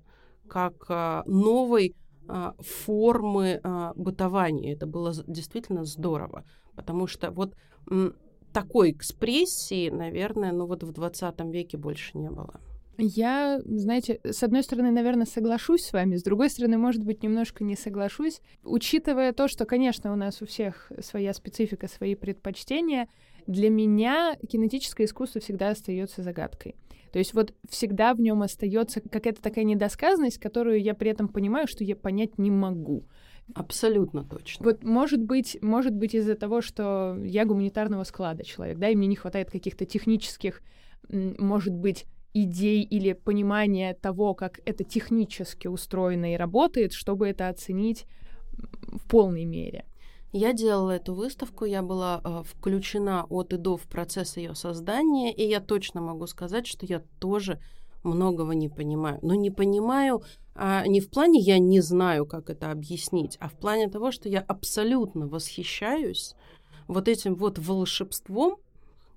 как а, новой а, формы а, бытования. Это было действительно здорово, потому что вот м, такой экспрессии, наверное, ну вот в 20 веке больше не было. Я, знаете, с одной стороны, наверное, соглашусь с вами, с другой стороны, может быть, немножко не соглашусь, учитывая то, что, конечно, у нас у всех своя специфика, свои предпочтения, для меня кинетическое искусство всегда остается загадкой. То есть вот всегда в нем остается какая-то такая недосказанность, которую я при этом понимаю, что я понять не могу. Абсолютно точно. Вот может быть, может быть из-за того, что я гуманитарного склада человек, да, и мне не хватает каких-то технических, может быть, идей или понимания того, как это технически устроено и работает, чтобы это оценить в полной мере. Я делала эту выставку, я была э, включена от и до в процесс ее создания, и я точно могу сказать, что я тоже многого не понимаю. Но не понимаю а, не в плане я не знаю, как это объяснить, а в плане того, что я абсолютно восхищаюсь вот этим вот волшебством,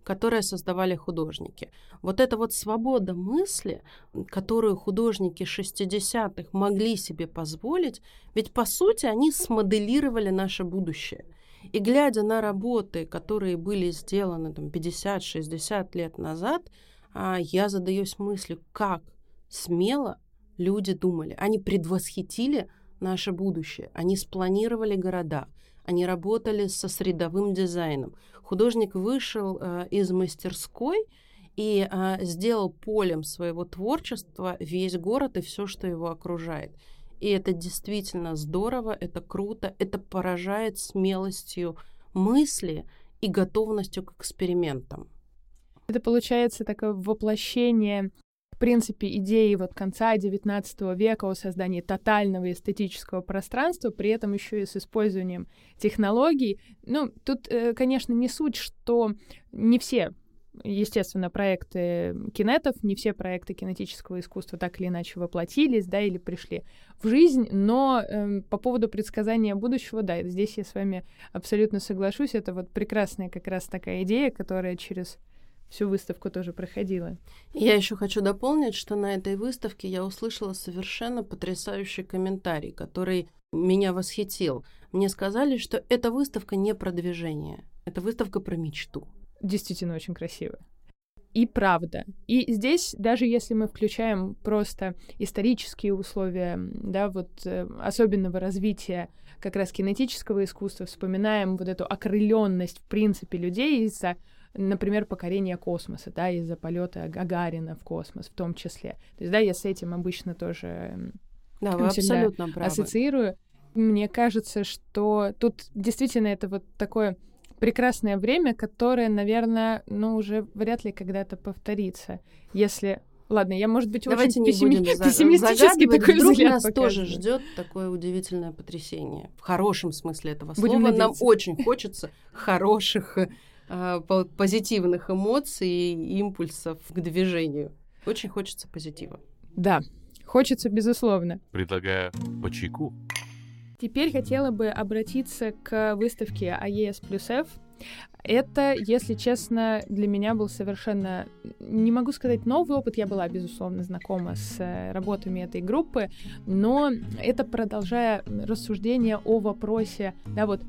которое создавали художники. Вот эта вот свобода мысли, которую художники 60-х могли себе позволить, ведь по сути они смоделировали наше будущее. И глядя на работы, которые были сделаны там 50-60 лет назад, а, я задаюсь мыслью, как смело люди думали. Они предвосхитили наше будущее. Они спланировали города. Они работали со средовым дизайном. Художник вышел э, из мастерской и э, сделал полем своего творчества весь город и все, что его окружает. И это действительно здорово, это круто, это поражает смелостью мысли и готовностью к экспериментам. Это получается такое воплощение принципе, идеи вот конца XIX века о создании тотального эстетического пространства, при этом еще и с использованием технологий. Ну, тут, э, конечно, не суть, что не все естественно, проекты кинетов, не все проекты кинетического искусства так или иначе воплотились, да, или пришли в жизнь, но э, по поводу предсказания будущего, да, здесь я с вами абсолютно соглашусь, это вот прекрасная как раз такая идея, которая через всю выставку тоже проходила. Я еще хочу дополнить, что на этой выставке я услышала совершенно потрясающий комментарий, который меня восхитил. Мне сказали, что эта выставка не про движение, это выставка про мечту. Действительно очень красиво. И правда. И здесь, даже если мы включаем просто исторические условия, да, вот э, особенного развития как раз кинетического искусства, вспоминаем вот эту окрыленность, в принципе, людей из-за например, покорение космоса, да, из-за полета Гагарина в космос в том числе. То есть, да, я с этим обычно тоже да, вы абсолютно правы. ассоциирую. Мне кажется, что тут действительно это вот такое прекрасное время, которое, наверное, ну, уже вряд ли когда-то повторится, если Ладно, я, может быть, Давайте очень не пессими... будем пессимистически такой Вдруг взгляд нас показываю. тоже ждет такое удивительное потрясение. В хорошем смысле этого слова. Будем Нам надеяться. очень хочется хороших позитивных эмоций и импульсов к движению. Очень хочется позитива. Да, хочется, безусловно. Предлагаю по чайку. Теперь хотела бы обратиться к выставке АЕС плюс F. Это, если честно, для меня был совершенно, не могу сказать новый опыт, я была, безусловно, знакома с э, работами этой группы, но это продолжая рассуждение о вопросе, да, вот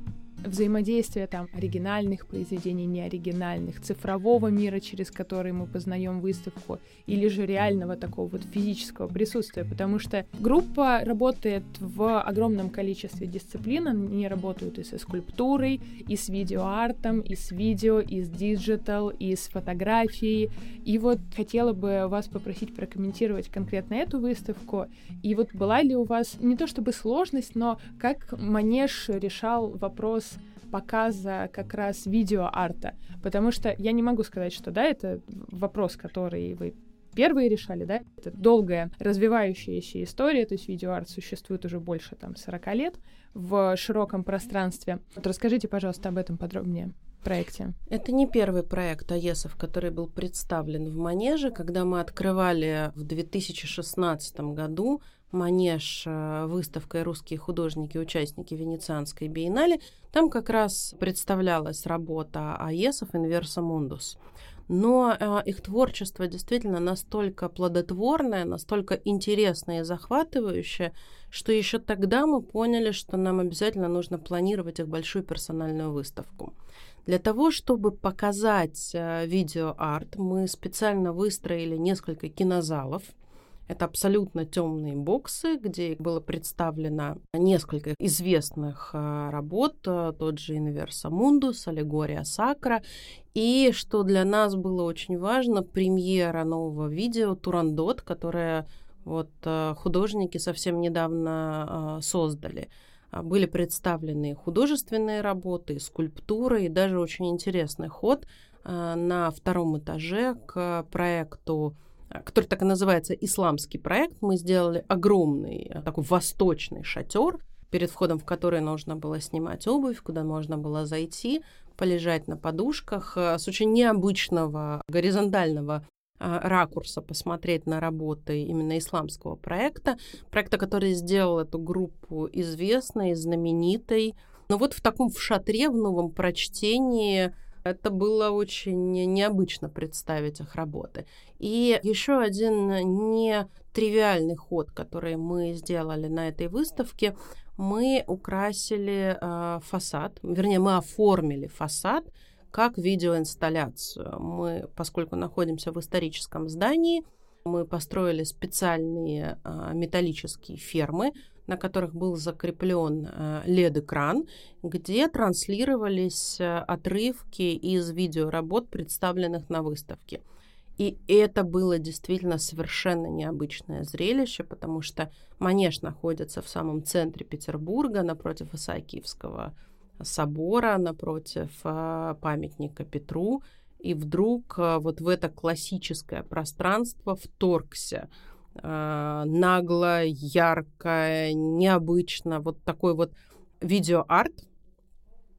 взаимодействия там оригинальных произведений, неоригинальных, цифрового мира, через который мы познаем выставку, или же реального такого вот физического присутствия, потому что группа работает в огромном количестве дисциплин, они работают и со скульптурой, и с видеоартом, и с видео, и с digital, и с фотографией, и вот хотела бы вас попросить прокомментировать конкретно эту выставку, и вот была ли у вас не то чтобы сложность, но как Манеж решал вопрос показа как раз видеоарта, потому что я не могу сказать, что да, это вопрос, который вы первые решали, да, это долгая развивающаяся история, то есть видеоарт существует уже больше там 40 лет в широком пространстве. Вот расскажите, пожалуйста, об этом подробнее проекте. Это не первый проект АЕСов, который был представлен в Манеже. Когда мы открывали в 2016 году Манеж э, выставкой «Русские художники, участники Венецианской биеннале», там как раз представлялась работа АЕСов «Инверса Мундус». Но э, их творчество действительно настолько плодотворное, настолько интересное и захватывающее, что еще тогда мы поняли, что нам обязательно нужно планировать их большую персональную выставку. Для того, чтобы показать э, видеоарт, мы специально выстроили несколько кинозалов. Это абсолютно темные боксы, где было представлено несколько известных э, работ, э, тот же Инверса Мундус, Аллегория Сакра. И что для нас было очень важно, премьера нового видео Турандот, которое вот художники совсем недавно создали. А, были представлены художественные работы, скульптуры и даже очень интересный ход на втором этаже к проекту который так и называется «Исламский проект». Мы сделали огромный такой восточный шатер, перед входом в который нужно было снимать обувь, куда можно было зайти, полежать на подушках с очень необычного горизонтального а, ракурса посмотреть на работы именно исламского проекта, проекта, который сделал эту группу известной, знаменитой. Но вот в таком в шатре, в новом прочтении это было очень необычно представить их работы. И еще один нетривиальный ход, который мы сделали на этой выставке, мы украсили э, фасад, вернее, мы оформили фасад как видеоинсталляцию. Мы, поскольку находимся в историческом здании, мы построили специальные а, металлические фермы, на которых был закреплен а, LED-экран, где транслировались а, отрывки из видеоработ, представленных на выставке. И это было действительно совершенно необычное зрелище, потому что Манеж находится в самом центре Петербурга, напротив Исаакиевского собора напротив а, памятника Петру, и вдруг а, вот в это классическое пространство вторгся а, нагло, ярко, необычно, вот такой вот видеоарт,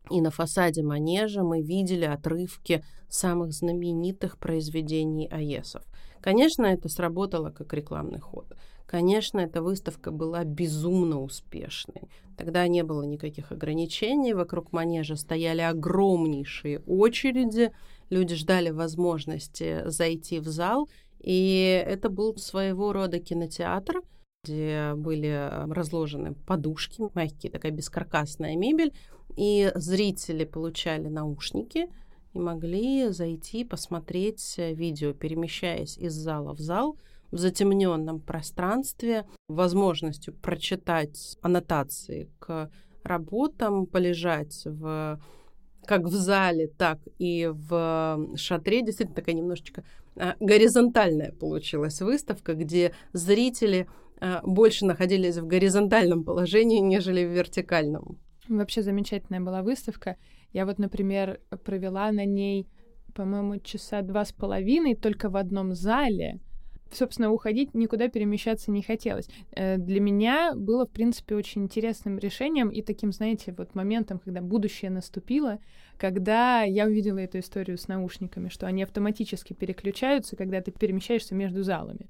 и на фасаде манежа мы видели отрывки самых знаменитых произведений Аесов. Конечно, это сработало как рекламный ход. Конечно, эта выставка была безумно успешной. Тогда не было никаких ограничений, вокруг манежа стояли огромнейшие очереди, люди ждали возможности зайти в зал, и это был своего рода кинотеатр, где были разложены подушки, мягкие, такая бескаркасная мебель, и зрители получали наушники и могли зайти посмотреть видео, перемещаясь из зала в зал – в затемненном пространстве, возможностью прочитать аннотации к работам, полежать в как в зале, так и в шатре. Действительно такая немножечко а, горизонтальная получилась выставка, где зрители а, больше находились в горизонтальном положении, нежели в вертикальном. Вообще замечательная была выставка. Я вот, например, провела на ней, по-моему, часа два с половиной только в одном зале собственно, уходить, никуда перемещаться не хотелось. Э, для меня было, в принципе, очень интересным решением и таким, знаете, вот моментом, когда будущее наступило, когда я увидела эту историю с наушниками, что они автоматически переключаются, когда ты перемещаешься между залами.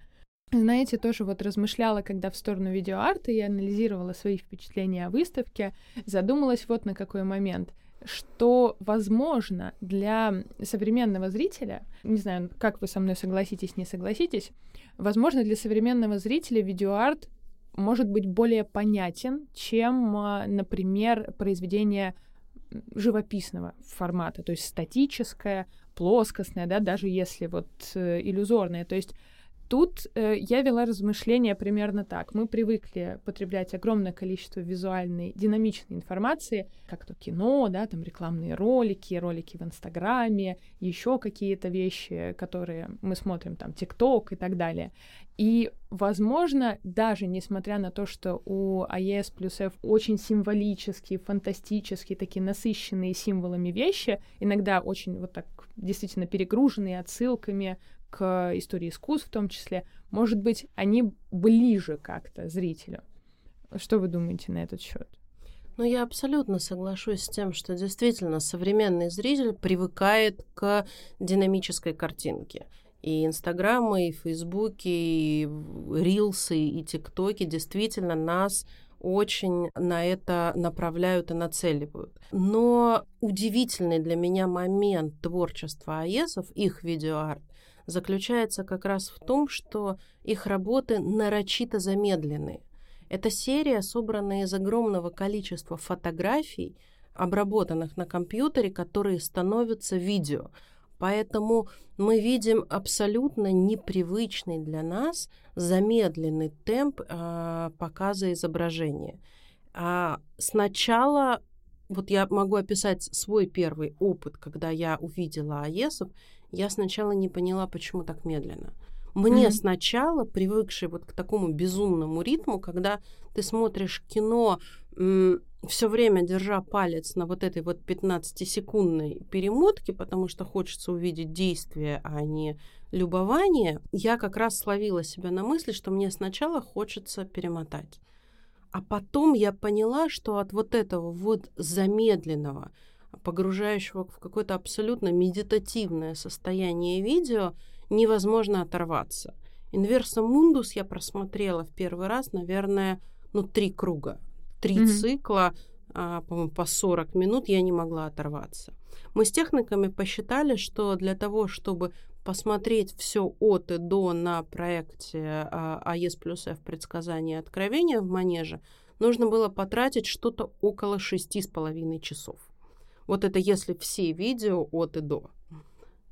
Знаете, тоже вот размышляла, когда в сторону видеоарта я анализировала свои впечатления о выставке, задумалась вот на какой момент что, возможно, для современного зрителя, не знаю, как вы со мной согласитесь, не согласитесь, возможно, для современного зрителя видеоарт может быть более понятен, чем, а, например, произведение живописного формата, то есть статическое, плоскостное, да, даже если вот э, иллюзорное. То есть Тут э, я вела размышления примерно так. Мы привыкли потреблять огромное количество визуальной, динамичной информации, как то кино, да, там рекламные ролики, ролики в Инстаграме, еще какие-то вещи, которые мы смотрим, там, ТикТок и так далее. И, возможно, даже несмотря на то, что у АЕС плюс F очень символические, фантастические, такие насыщенные символами вещи, иногда очень вот так действительно перегруженные отсылками к истории искусств в том числе, может быть, они ближе как-то зрителю. Что вы думаете на этот счет? Ну, я абсолютно соглашусь с тем, что действительно современный зритель привыкает к динамической картинке. И Инстаграмы, и Фейсбуки, и Рилсы, и ТикТоки действительно нас очень на это направляют и нацеливают. Но удивительный для меня момент творчества АЕСов, их видеоарт, заключается как раз в том, что их работы нарочито замедлены. Эта серия, собранная из огромного количества фотографий, обработанных на компьютере, которые становятся видео. Поэтому мы видим абсолютно непривычный для нас замедленный темп э, показа изображения. А сначала, вот я могу описать свой первый опыт, когда я увидела АЕСов, я сначала не поняла, почему так медленно. Мне mm-hmm. сначала, привыкший вот к такому безумному ритму, когда ты смотришь кино, все время держа палец на вот этой вот 15-секундной перемотке, потому что хочется увидеть действие, а не любование, я как раз словила себя на мысли, что мне сначала хочется перемотать. А потом я поняла, что от вот этого вот замедленного, погружающего в какое-то абсолютно медитативное состояние видео, невозможно оторваться. Инверса Мундус я просмотрела в первый раз, наверное, ну, три круга. Три mm-hmm. цикла, а, по-моему, по 40 минут я не могла оторваться. Мы с техниками посчитали, что для того, чтобы посмотреть все от и до на проекте а, АЕС плюс F предсказания и откровения в манеже, нужно было потратить что-то около шести с половиной часов. Вот это если все видео от и до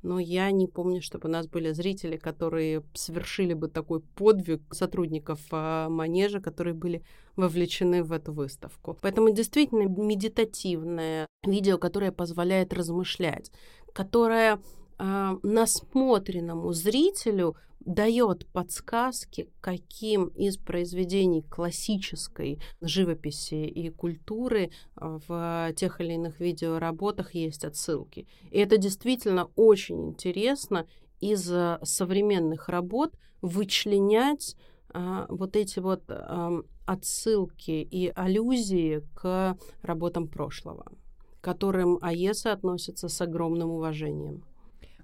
но я не помню, чтобы у нас были зрители, которые совершили бы такой подвиг сотрудников а, манежа, которые были вовлечены в эту выставку. Поэтому действительно медитативное видео, которое позволяет размышлять, которое а, насмотренному зрителю дает подсказки, каким из произведений классической живописи и культуры а, в тех или иных видеоработах есть отсылки. И это действительно очень интересно из современных работ вычленять а, вот эти вот а, отсылки и аллюзии к работам прошлого, к которым АЕСа относится с огромным уважением.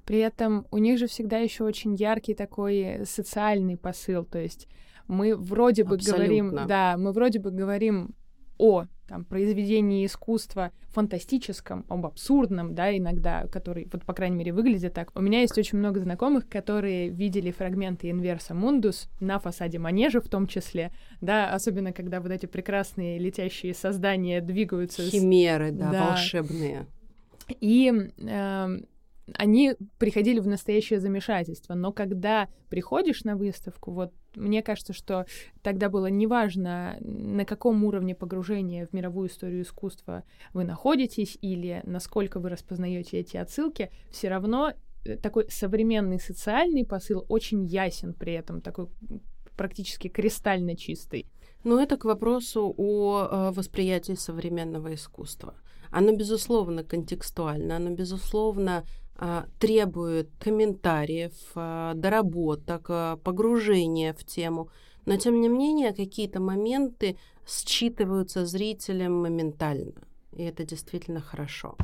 При этом у них же всегда еще очень яркий такой социальный посыл, то есть мы вроде бы Абсолютно. говорим, да, мы вроде бы говорим о там, произведении искусства фантастическом, об абсурдном, да, иногда, который, вот, по крайней мере, выглядит так. У меня есть очень много знакомых, которые видели фрагменты Инверса Мундус на фасаде манежа в том числе, да, особенно когда вот эти прекрасные летящие создания двигаются. Химеры, с... да, да, волшебные. И э, они приходили в настоящее замешательство. Но когда приходишь на выставку, вот мне кажется, что тогда было неважно, на каком уровне погружения в мировую историю искусства вы находитесь или насколько вы распознаете эти отсылки, все равно э, такой современный социальный посыл очень ясен при этом, такой практически кристально чистый. Но это к вопросу о э, восприятии современного искусства. Оно, безусловно, контекстуально, оно, безусловно, требует комментариев, а, доработок, а, погружения в тему. Но, тем не менее, какие-то моменты считываются зрителем моментально. И это действительно хорошо.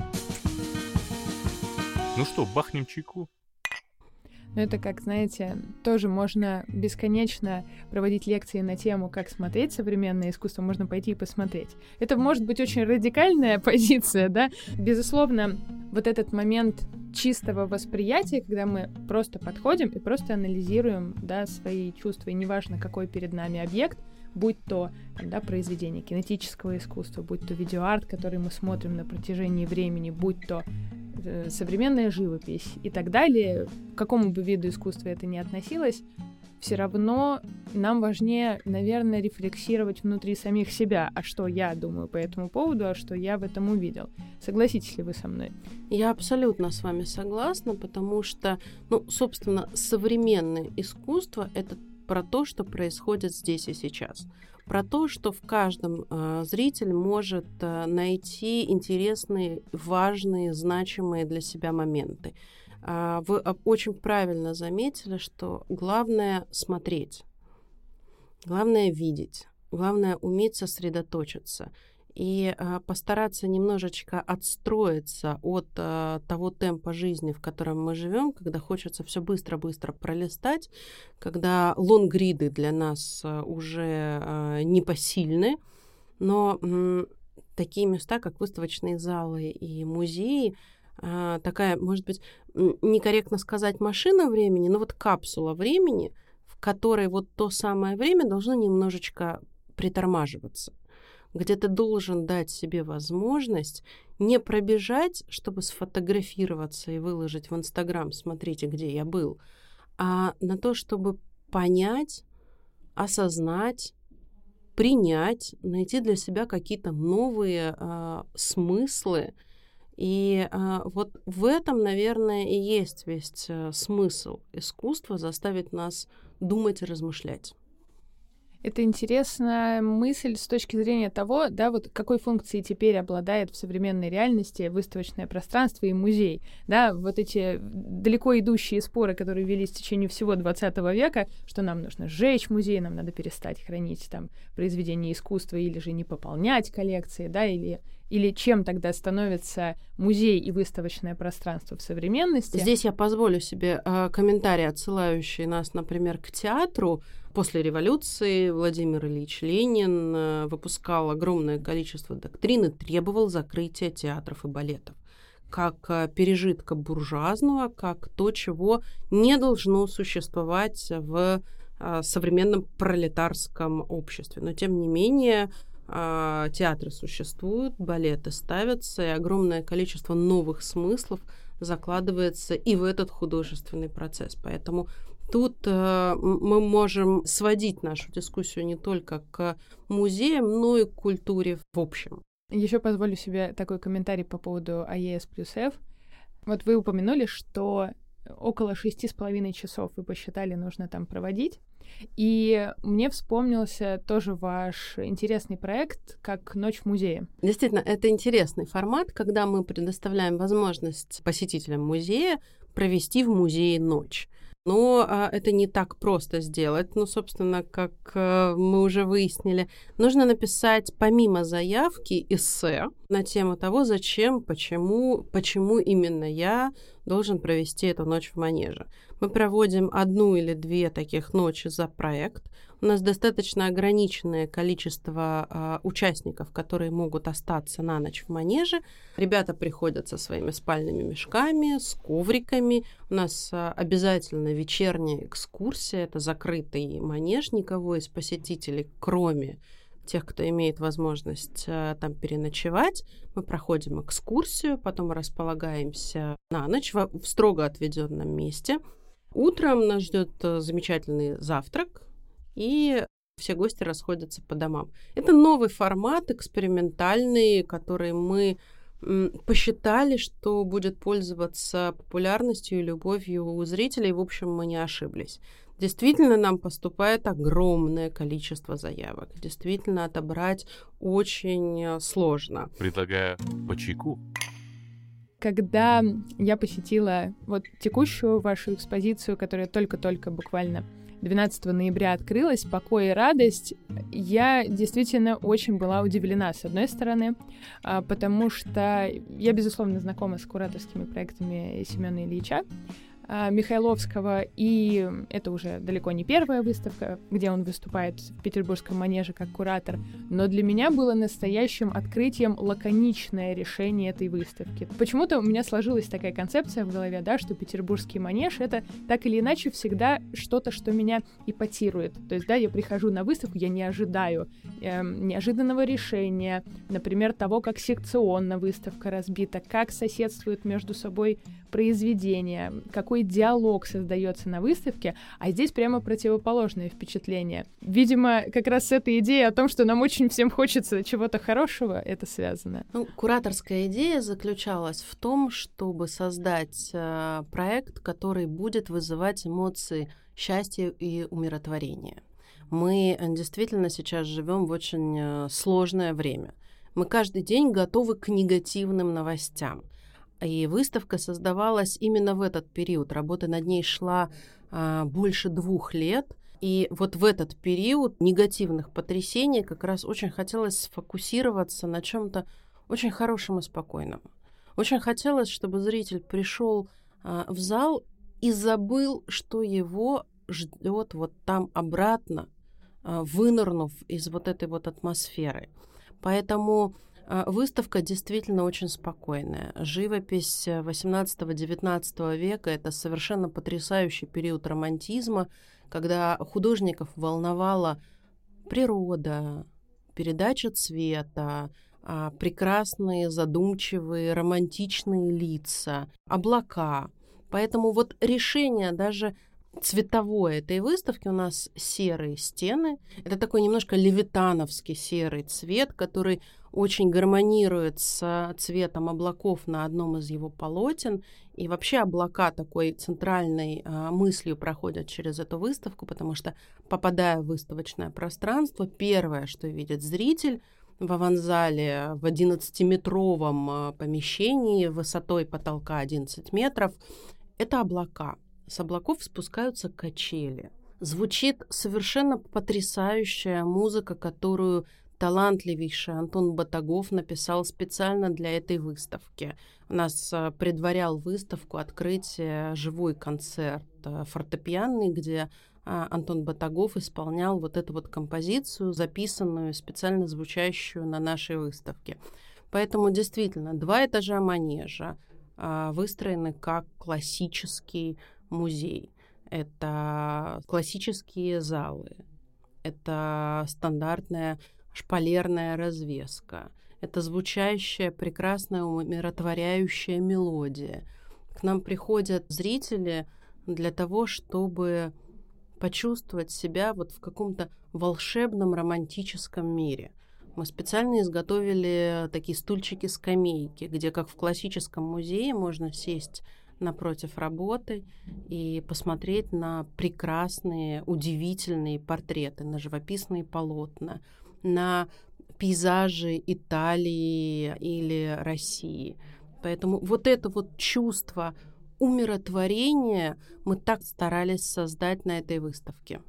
Ну что, бахнем чайку? Но это, как знаете, тоже можно бесконечно проводить лекции на тему, как смотреть современное искусство, можно пойти и посмотреть. Это может быть очень радикальная позиция, да? Безусловно, вот этот момент чистого восприятия, когда мы просто подходим и просто анализируем, да, свои чувства, и неважно, какой перед нами объект, будь то там, да, произведение кинетического искусства, будь то видеоарт, который мы смотрим на протяжении времени, будь то Э, современная живопись и так далее, к какому бы виду искусства это ни относилось, все равно нам важнее, наверное, рефлексировать внутри самих себя, а что я думаю по этому поводу, а что я в этом увидел. Согласитесь ли вы со мной? Я абсолютно с вами согласна, потому что, ну, собственно, современное искусство — это про то, что происходит здесь и сейчас. Про то, что в каждом э, зритель может э, найти интересные, важные, значимые для себя моменты. Э, вы очень правильно заметили, что главное смотреть, главное видеть, главное уметь сосредоточиться и э, постараться немножечко отстроиться от э, того темпа жизни, в котором мы живем, когда хочется все быстро-быстро пролистать, когда лонгриды для нас э, уже э, непосильны, но э, такие места, как выставочные залы и музеи, э, такая, может быть, некорректно сказать машина времени, но вот капсула времени, в которой вот то самое время должно немножечко притормаживаться где ты должен дать себе возможность не пробежать, чтобы сфотографироваться и выложить в Инстаграм, смотрите, где я был, а на то, чтобы понять, осознать, принять, найти для себя какие-то новые э, смыслы. И э, вот в этом, наверное, и есть весь э, смысл искусства заставить нас думать и размышлять. Это интересная мысль с точки зрения того, да, вот какой функцией теперь обладает в современной реальности выставочное пространство и музей. Да, вот эти далеко идущие споры, которые велись в течение всего 20 века, что нам нужно сжечь музей, нам надо перестать хранить там произведения искусства или же не пополнять коллекции, да, или или чем тогда становится музей и выставочное пространство в современности? Здесь я позволю себе э, комментарий, отсылающий нас, например, к театру. После революции Владимир Ильич Ленин э, выпускал огромное количество доктрин и требовал закрытия театров и балетов как э, пережитка буржуазного, как то, чего не должно существовать в э, современном пролетарском обществе. Но, тем не менее, театры существуют, балеты ставятся, и огромное количество новых смыслов закладывается и в этот художественный процесс. Поэтому тут э, мы можем сводить нашу дискуссию не только к музеям, но и к культуре в общем. Еще позволю себе такой комментарий по поводу АЕС плюс F. Вот вы упомянули, что около шести с половиной часов вы посчитали нужно там проводить. И мне вспомнился тоже ваш интересный проект как «Ночь в музее». Действительно, это интересный формат, когда мы предоставляем возможность посетителям музея провести в музее ночь. Но а, это не так просто сделать. Ну, собственно, как а, мы уже выяснили, нужно написать помимо заявки эссе на тему того, зачем, почему, почему именно я должен провести эту ночь в манеже. Мы проводим одну или две таких ночи за проект. У нас достаточно ограниченное количество э, участников, которые могут остаться на ночь в манеже. Ребята приходят со своими спальными мешками, с ковриками. У нас э, обязательно вечерняя экскурсия. Это закрытый манеж. Никого из посетителей, кроме тех, кто имеет возможность э, там переночевать. Мы проходим экскурсию, потом располагаемся на ночь в, в строго отведенном месте. Утром нас ждет э, замечательный завтрак, и все гости расходятся по домам. Это новый формат, экспериментальный, который мы посчитали, что будет пользоваться популярностью и любовью у зрителей. В общем, мы не ошиблись. Действительно, нам поступает огромное количество заявок. Действительно, отобрать очень сложно. Предлагаю по чайку. Когда я посетила вот текущую вашу экспозицию, которая только-только буквально 12 ноября открылась, «Покой и радость», я действительно очень была удивлена, с одной стороны, а, потому что я, безусловно, знакома с кураторскими проектами Семена Ильича, Михайловского, и это уже далеко не первая выставка, где он выступает в Петербургском манеже как куратор, но для меня было настоящим открытием лаконичное решение этой выставки. Почему-то у меня сложилась такая концепция в голове, да, что Петербургский манеж — это так или иначе всегда что-то, что меня ипотирует. То есть, да, я прихожу на выставку, я не ожидаю э, неожиданного решения, например, того, как секционно выставка разбита, как соседствуют между собой произведения, какой диалог создается на выставке, а здесь прямо противоположное впечатление. Видимо, как раз с этой идеей о том, что нам очень всем хочется чего-то хорошего, это связано. Ну, кураторская идея заключалась в том, чтобы создать э, проект, который будет вызывать эмоции счастья и умиротворения. Мы э, действительно сейчас живем в очень э, сложное время. Мы каждый день готовы к негативным новостям. И выставка создавалась именно в этот период. Работа над ней шла а, больше двух лет. И вот в этот период негативных потрясений как раз очень хотелось сфокусироваться на чем-то очень хорошем и спокойном. Очень хотелось, чтобы зритель пришел а, в зал и забыл, что его ждет вот там обратно, а, вынырнув из вот этой вот атмосферы. Поэтому выставка действительно очень спокойная. Живопись 18-19 э, века — это совершенно потрясающий период романтизма, когда художников волновала природа, передача цвета, а, прекрасные, задумчивые, романтичные лица, облака. Поэтому вот решение даже цветовое этой выставки у нас серые стены. Это такой немножко левитановский серый цвет, который очень гармонирует с цветом облаков на одном из его полотен. И вообще облака такой центральной э, мыслью проходят через эту выставку, потому что, попадая в выставочное пространство, первое, что видит зритель в аванзале в 11-метровом э, помещении высотой потолка 11 метров, это облака. С облаков спускаются качели. Звучит совершенно потрясающая музыка, которую талантливейший Антон Батагов написал специально для этой выставки. У нас а, предварял выставку открытие живой концерт а, фортепианный, где Антон Батагов исполнял вот эту вот композицию, записанную, специально звучащую на нашей выставке. Поэтому действительно два этажа манежа выстроены как классический музей. Это классические залы, это стандартная шпалерная развеска. Это звучащая, прекрасная, умиротворяющая мелодия. К нам приходят зрители для того, чтобы почувствовать себя вот в каком-то волшебном романтическом мире. Мы специально изготовили такие стульчики-скамейки, где, как в классическом музее, можно сесть напротив работы и посмотреть на прекрасные, удивительные портреты, на живописные полотна, на пейзажи Италии или России. Поэтому вот это вот чувство умиротворения мы так старались создать на этой выставке.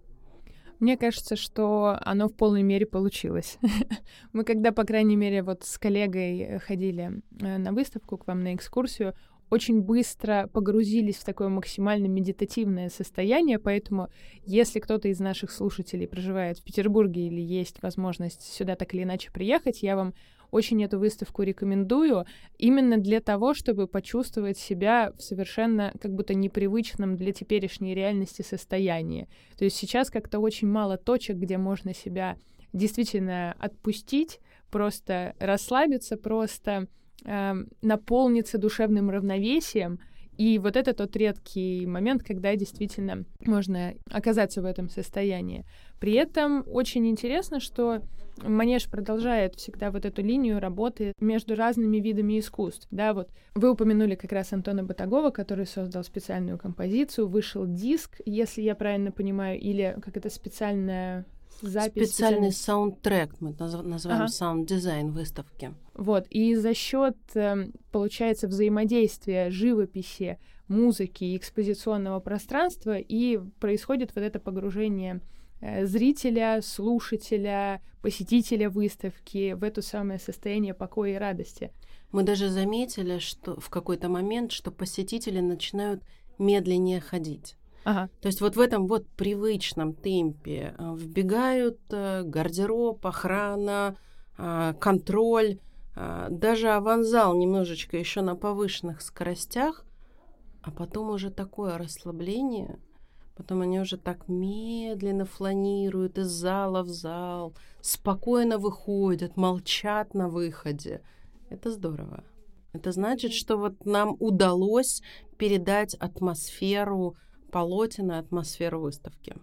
Мне кажется, что оно в полной мере получилось. Мы когда, по крайней мере, вот с коллегой ходили э, на выставку к вам на экскурсию, очень быстро погрузились в такое максимально медитативное состояние, поэтому если кто-то из наших слушателей проживает в Петербурге или есть возможность сюда так или иначе приехать, я вам очень эту выставку рекомендую именно для того, чтобы почувствовать себя в совершенно как будто непривычном для теперешней реальности состоянии. То есть сейчас как-то очень мало точек, где можно себя действительно отпустить, просто расслабиться, просто э, наполниться душевным равновесием. И вот это тот редкий момент, когда действительно можно оказаться в этом состоянии. При этом очень интересно, что Манеж продолжает всегда вот эту линию работы между разными видами искусств. Да, вот вы упомянули как раз Антона Батагова, который создал специальную композицию, вышел диск, если я правильно понимаю, или как это специальная запись. Специальный саундтрек, мы называем ага. саунд-дизайн выставки. Вот, и за счет, эм, получается, взаимодействия живописи, музыки и экспозиционного пространства и происходит вот это погружение э, зрителя, слушателя, посетителя выставки в это самое состояние покоя и радости. Мы даже заметили, что в какой-то момент, что посетители начинают медленнее ходить. Ага. То есть вот в этом вот привычном темпе э, вбегают э, гардероб, охрана, э, контроль, даже аванзал немножечко еще на повышенных скоростях, а потом уже такое расслабление, потом они уже так медленно фланируют из зала в зал, спокойно выходят, молчат на выходе. Это здорово. Это значит, что вот нам удалось передать атмосферу полотен и атмосферу выставки.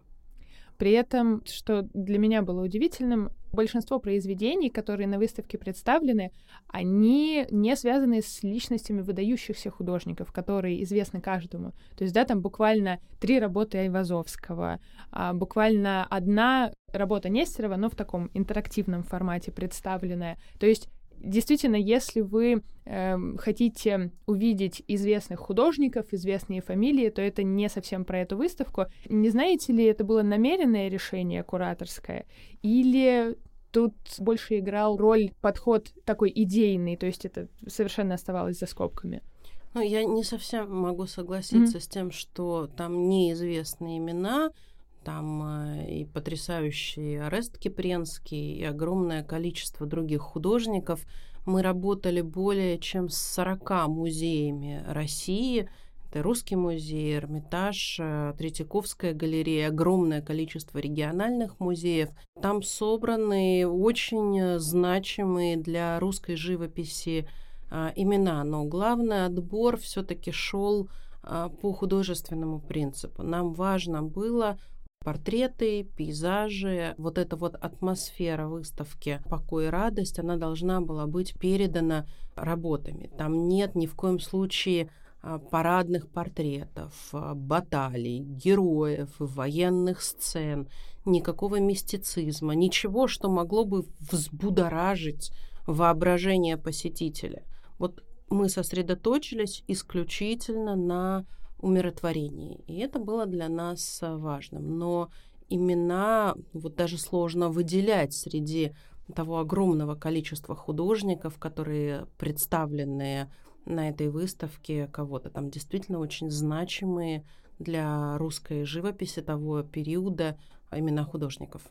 При этом, что для меня было удивительным, большинство произведений, которые на выставке представлены, они не связаны с личностями выдающихся художников, которые известны каждому. То есть, да, там буквально три работы Айвазовского, а буквально одна работа Нестерова, но в таком интерактивном формате представленная. То есть действительно, если вы э, хотите увидеть известных художников, известные фамилии, то это не совсем про эту выставку. Не знаете ли, это было намеренное решение кураторское, или тут больше играл роль подход такой идейный, то есть это совершенно оставалось за скобками? Ну, я не совсем могу согласиться mm-hmm. с тем, что там неизвестные имена, там э, и потрясающий Арест Кипренский, и огромное количество других художников. Мы работали более чем с 40 музеями России. Это Русский музей, Эрмитаж, э, Третьяковская галерея, огромное количество региональных музеев. Там собраны очень значимые для русской живописи а, имена, но главный отбор все-таки шел а, по художественному принципу. Нам важно было портреты, пейзажи, вот эта вот атмосфера выставки «Покой и радость», она должна была быть передана работами. Там нет ни в коем случае а, парадных портретов, а, баталий, героев, военных сцен, никакого мистицизма, ничего, что могло бы взбудоражить воображение посетителя. Вот мы сосредоточились исключительно на умиротворении. И это было для нас э, важным. Но имена вот даже сложно выделять среди того огромного количества художников, которые представлены на этой выставке, кого-то там действительно очень значимые для русской живописи того периода а имена художников.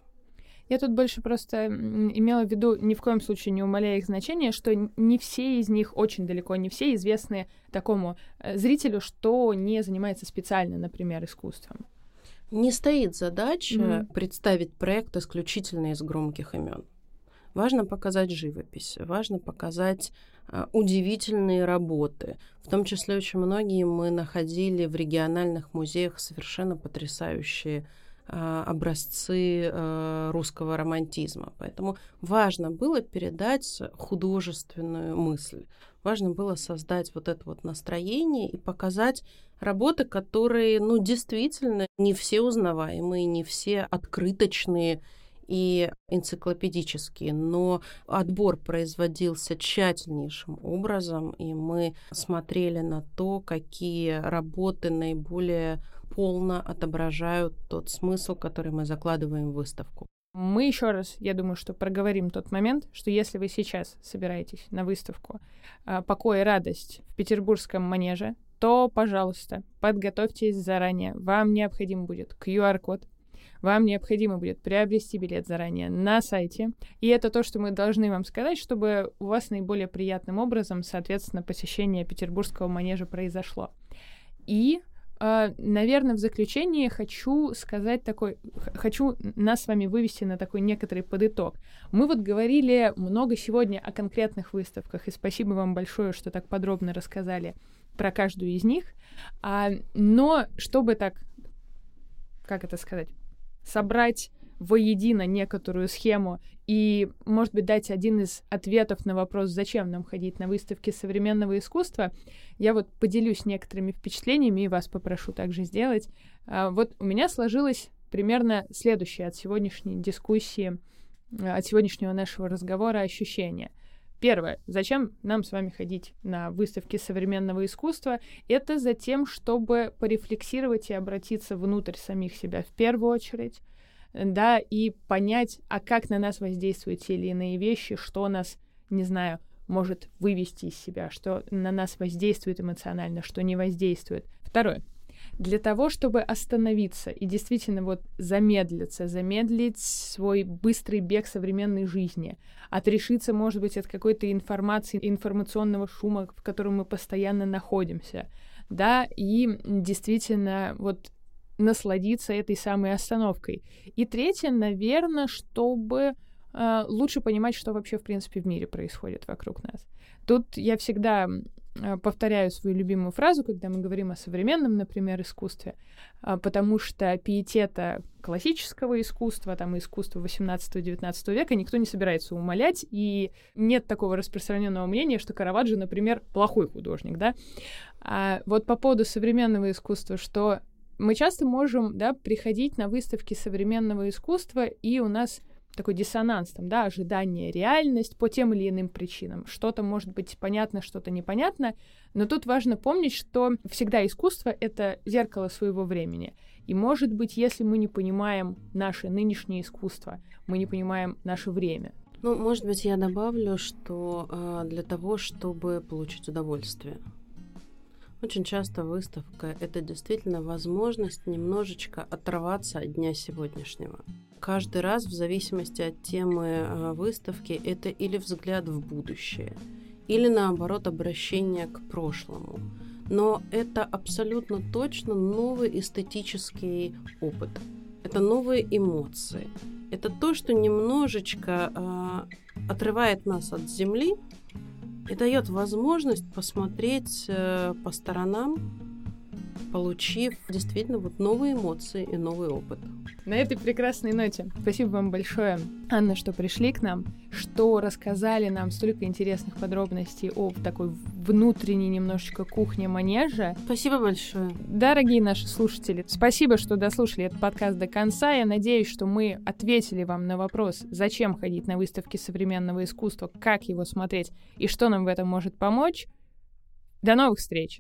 Я тут больше просто имела в виду, ни в коем случае не умаляя их значения, что не все из них, очень далеко не все, известны такому э, зрителю, что не занимается специально, например, искусством. Не стоит задача mm-hmm. представить проект исключительно из громких имен. Важно показать живопись, важно показать а, удивительные работы. В том числе очень многие мы находили в региональных музеях совершенно потрясающие образцы а, русского романтизма. Поэтому важно было передать художественную мысль. Важно было создать вот это вот настроение и показать работы, которые, ну, действительно, не все узнаваемые, не все открыточные и энциклопедические, но отбор производился тщательнейшим образом, и мы смотрели на то, какие работы наиболее полно отображают тот смысл, который мы закладываем в выставку. Мы еще раз, я думаю, что проговорим тот момент, что если вы сейчас собираетесь на выставку а, «Покой и радость» в Петербургском манеже, то, пожалуйста, подготовьтесь заранее. Вам необходим будет QR-код, вам необходимо будет приобрести билет заранее на сайте. И это то, что мы должны вам сказать, чтобы у вас наиболее приятным образом, соответственно, посещение Петербургского манежа произошло. И наверное, в заключение хочу сказать такой, хочу нас с вами вывести на такой некоторый подыток. Мы вот говорили много сегодня о конкретных выставках, и спасибо вам большое, что так подробно рассказали про каждую из них. Uh, но чтобы так, как это сказать, собрать воедино некоторую схему и, может быть, дать один из ответов на вопрос, зачем нам ходить на выставки современного искусства, я вот поделюсь некоторыми впечатлениями и вас попрошу также сделать. А, вот у меня сложилось примерно следующее от сегодняшней дискуссии, а, от сегодняшнего нашего разговора ощущение. Первое. Зачем нам с вами ходить на выставки современного искусства? Это за тем, чтобы порефлексировать и обратиться внутрь самих себя в первую очередь, да, и понять, а как на нас воздействуют те или иные вещи, что нас, не знаю, может вывести из себя, что на нас воздействует эмоционально, что не воздействует. Второе для того, чтобы остановиться и действительно вот замедлиться, замедлить свой быстрый бег современной жизни, отрешиться, может быть, от какой-то информации, информационного шума, в котором мы постоянно находимся, да, и действительно вот насладиться этой самой остановкой. И третье, наверное, чтобы э, лучше понимать, что вообще, в принципе, в мире происходит вокруг нас. Тут я всегда Э, повторяю свою любимую фразу, когда мы говорим о современном, например, искусстве, а, потому что пиетета классического искусства, там, искусства 18-19 века никто не собирается умолять, и нет такого распространенного мнения, что Караваджо, например, плохой художник, да. А вот по поводу современного искусства, что мы часто можем, да, приходить на выставки современного искусства, и у нас такой диссонанс, там, да, ожидание, реальность по тем или иным причинам. Что-то может быть понятно, что-то непонятно, но тут важно помнить, что всегда искусство — это зеркало своего времени. И, может быть, если мы не понимаем наше нынешнее искусство, мы не понимаем наше время. Ну, может быть, я добавлю, что э, для того, чтобы получить удовольствие, очень часто выставка — это действительно возможность немножечко оторваться от дня сегодняшнего. Каждый раз, в зависимости от темы э, выставки, это или взгляд в будущее, или наоборот обращение к прошлому. но это абсолютно точно новый эстетический опыт. Это новые эмоции. Это то, что немножечко э, отрывает нас от земли и дает возможность посмотреть э, по сторонам, получив действительно вот новые эмоции и новый опыт. На этой прекрасной ноте спасибо вам большое, Анна, что пришли к нам, что рассказали нам столько интересных подробностей о такой внутренней немножечко кухне манежа. Спасибо большое. Дорогие наши слушатели, спасибо, что дослушали этот подкаст до конца. Я надеюсь, что мы ответили вам на вопрос, зачем ходить на выставки современного искусства, как его смотреть и что нам в этом может помочь. До новых встреч!